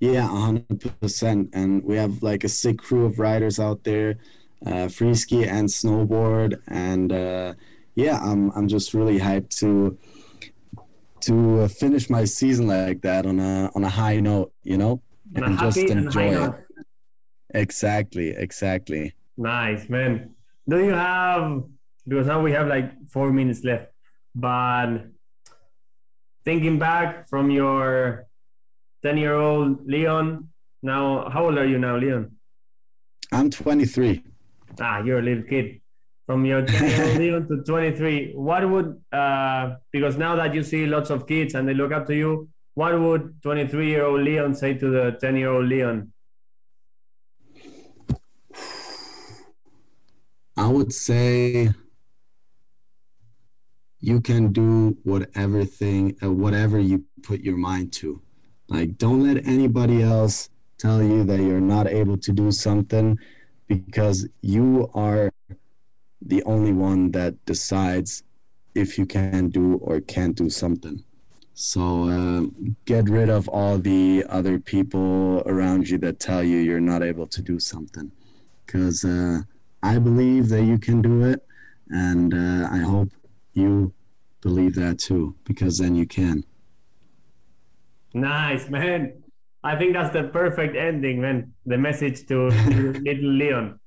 Yeah, hundred percent. And we have like a sick crew of riders out there, uh, free ski and snowboard, and uh, yeah, I'm I'm just really hyped to to uh, finish my season like that on a on a high note, you know,
and just enjoy it.
Exactly, exactly.
Nice, man. Do you have because now we have like four minutes left, but thinking back from your 10 year old Leon. Now, how old are you now, Leon?
I'm 23.
Ah, you're a little kid. From your 10 year old Leon to 23, what would, uh, because now that you see lots of kids and they look up to you, what would 23 year old Leon say to the 10 year old Leon?
I would say you can do whatever thing, uh, whatever you put your mind to. Like, don't let anybody else tell you that you're not able to do something because you are the only one that decides if you can do or can't do something. So uh, get rid of all the other people around you that tell you you're not able to do something. Because uh, I believe that you can do it, and uh, I hope you believe that too, because then you can.
Nice, man. I think that's the perfect ending, man. The message to little Leon.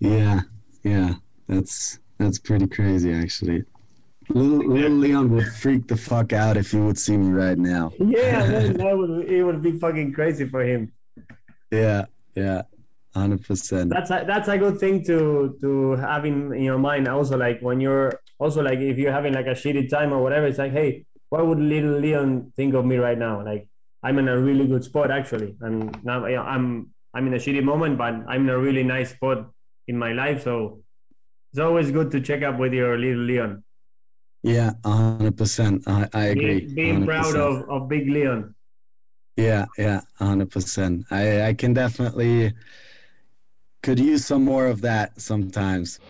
Yeah, yeah. That's that's pretty crazy actually. Little, little Leon would freak the fuck out if he would see me right now.
Yeah, man, that would it would be fucking crazy for him.
Yeah, yeah, hundred percent.
That's a, that's a good thing to to have in, in your mind. Also, like when you're also like if you're having like a shitty time or whatever, it's like, hey, what would little Leon think of me right now? Like I'm in a really good spot actually, and now I'm I'm in a shitty moment, but I'm in a really nice spot in my life. So it's always good to check up with your little Leon.
Yeah, hundred percent. I I agree.
Being, being proud of of Big Leon.
Yeah, yeah, hundred percent. I I can definitely could use some more of that sometimes.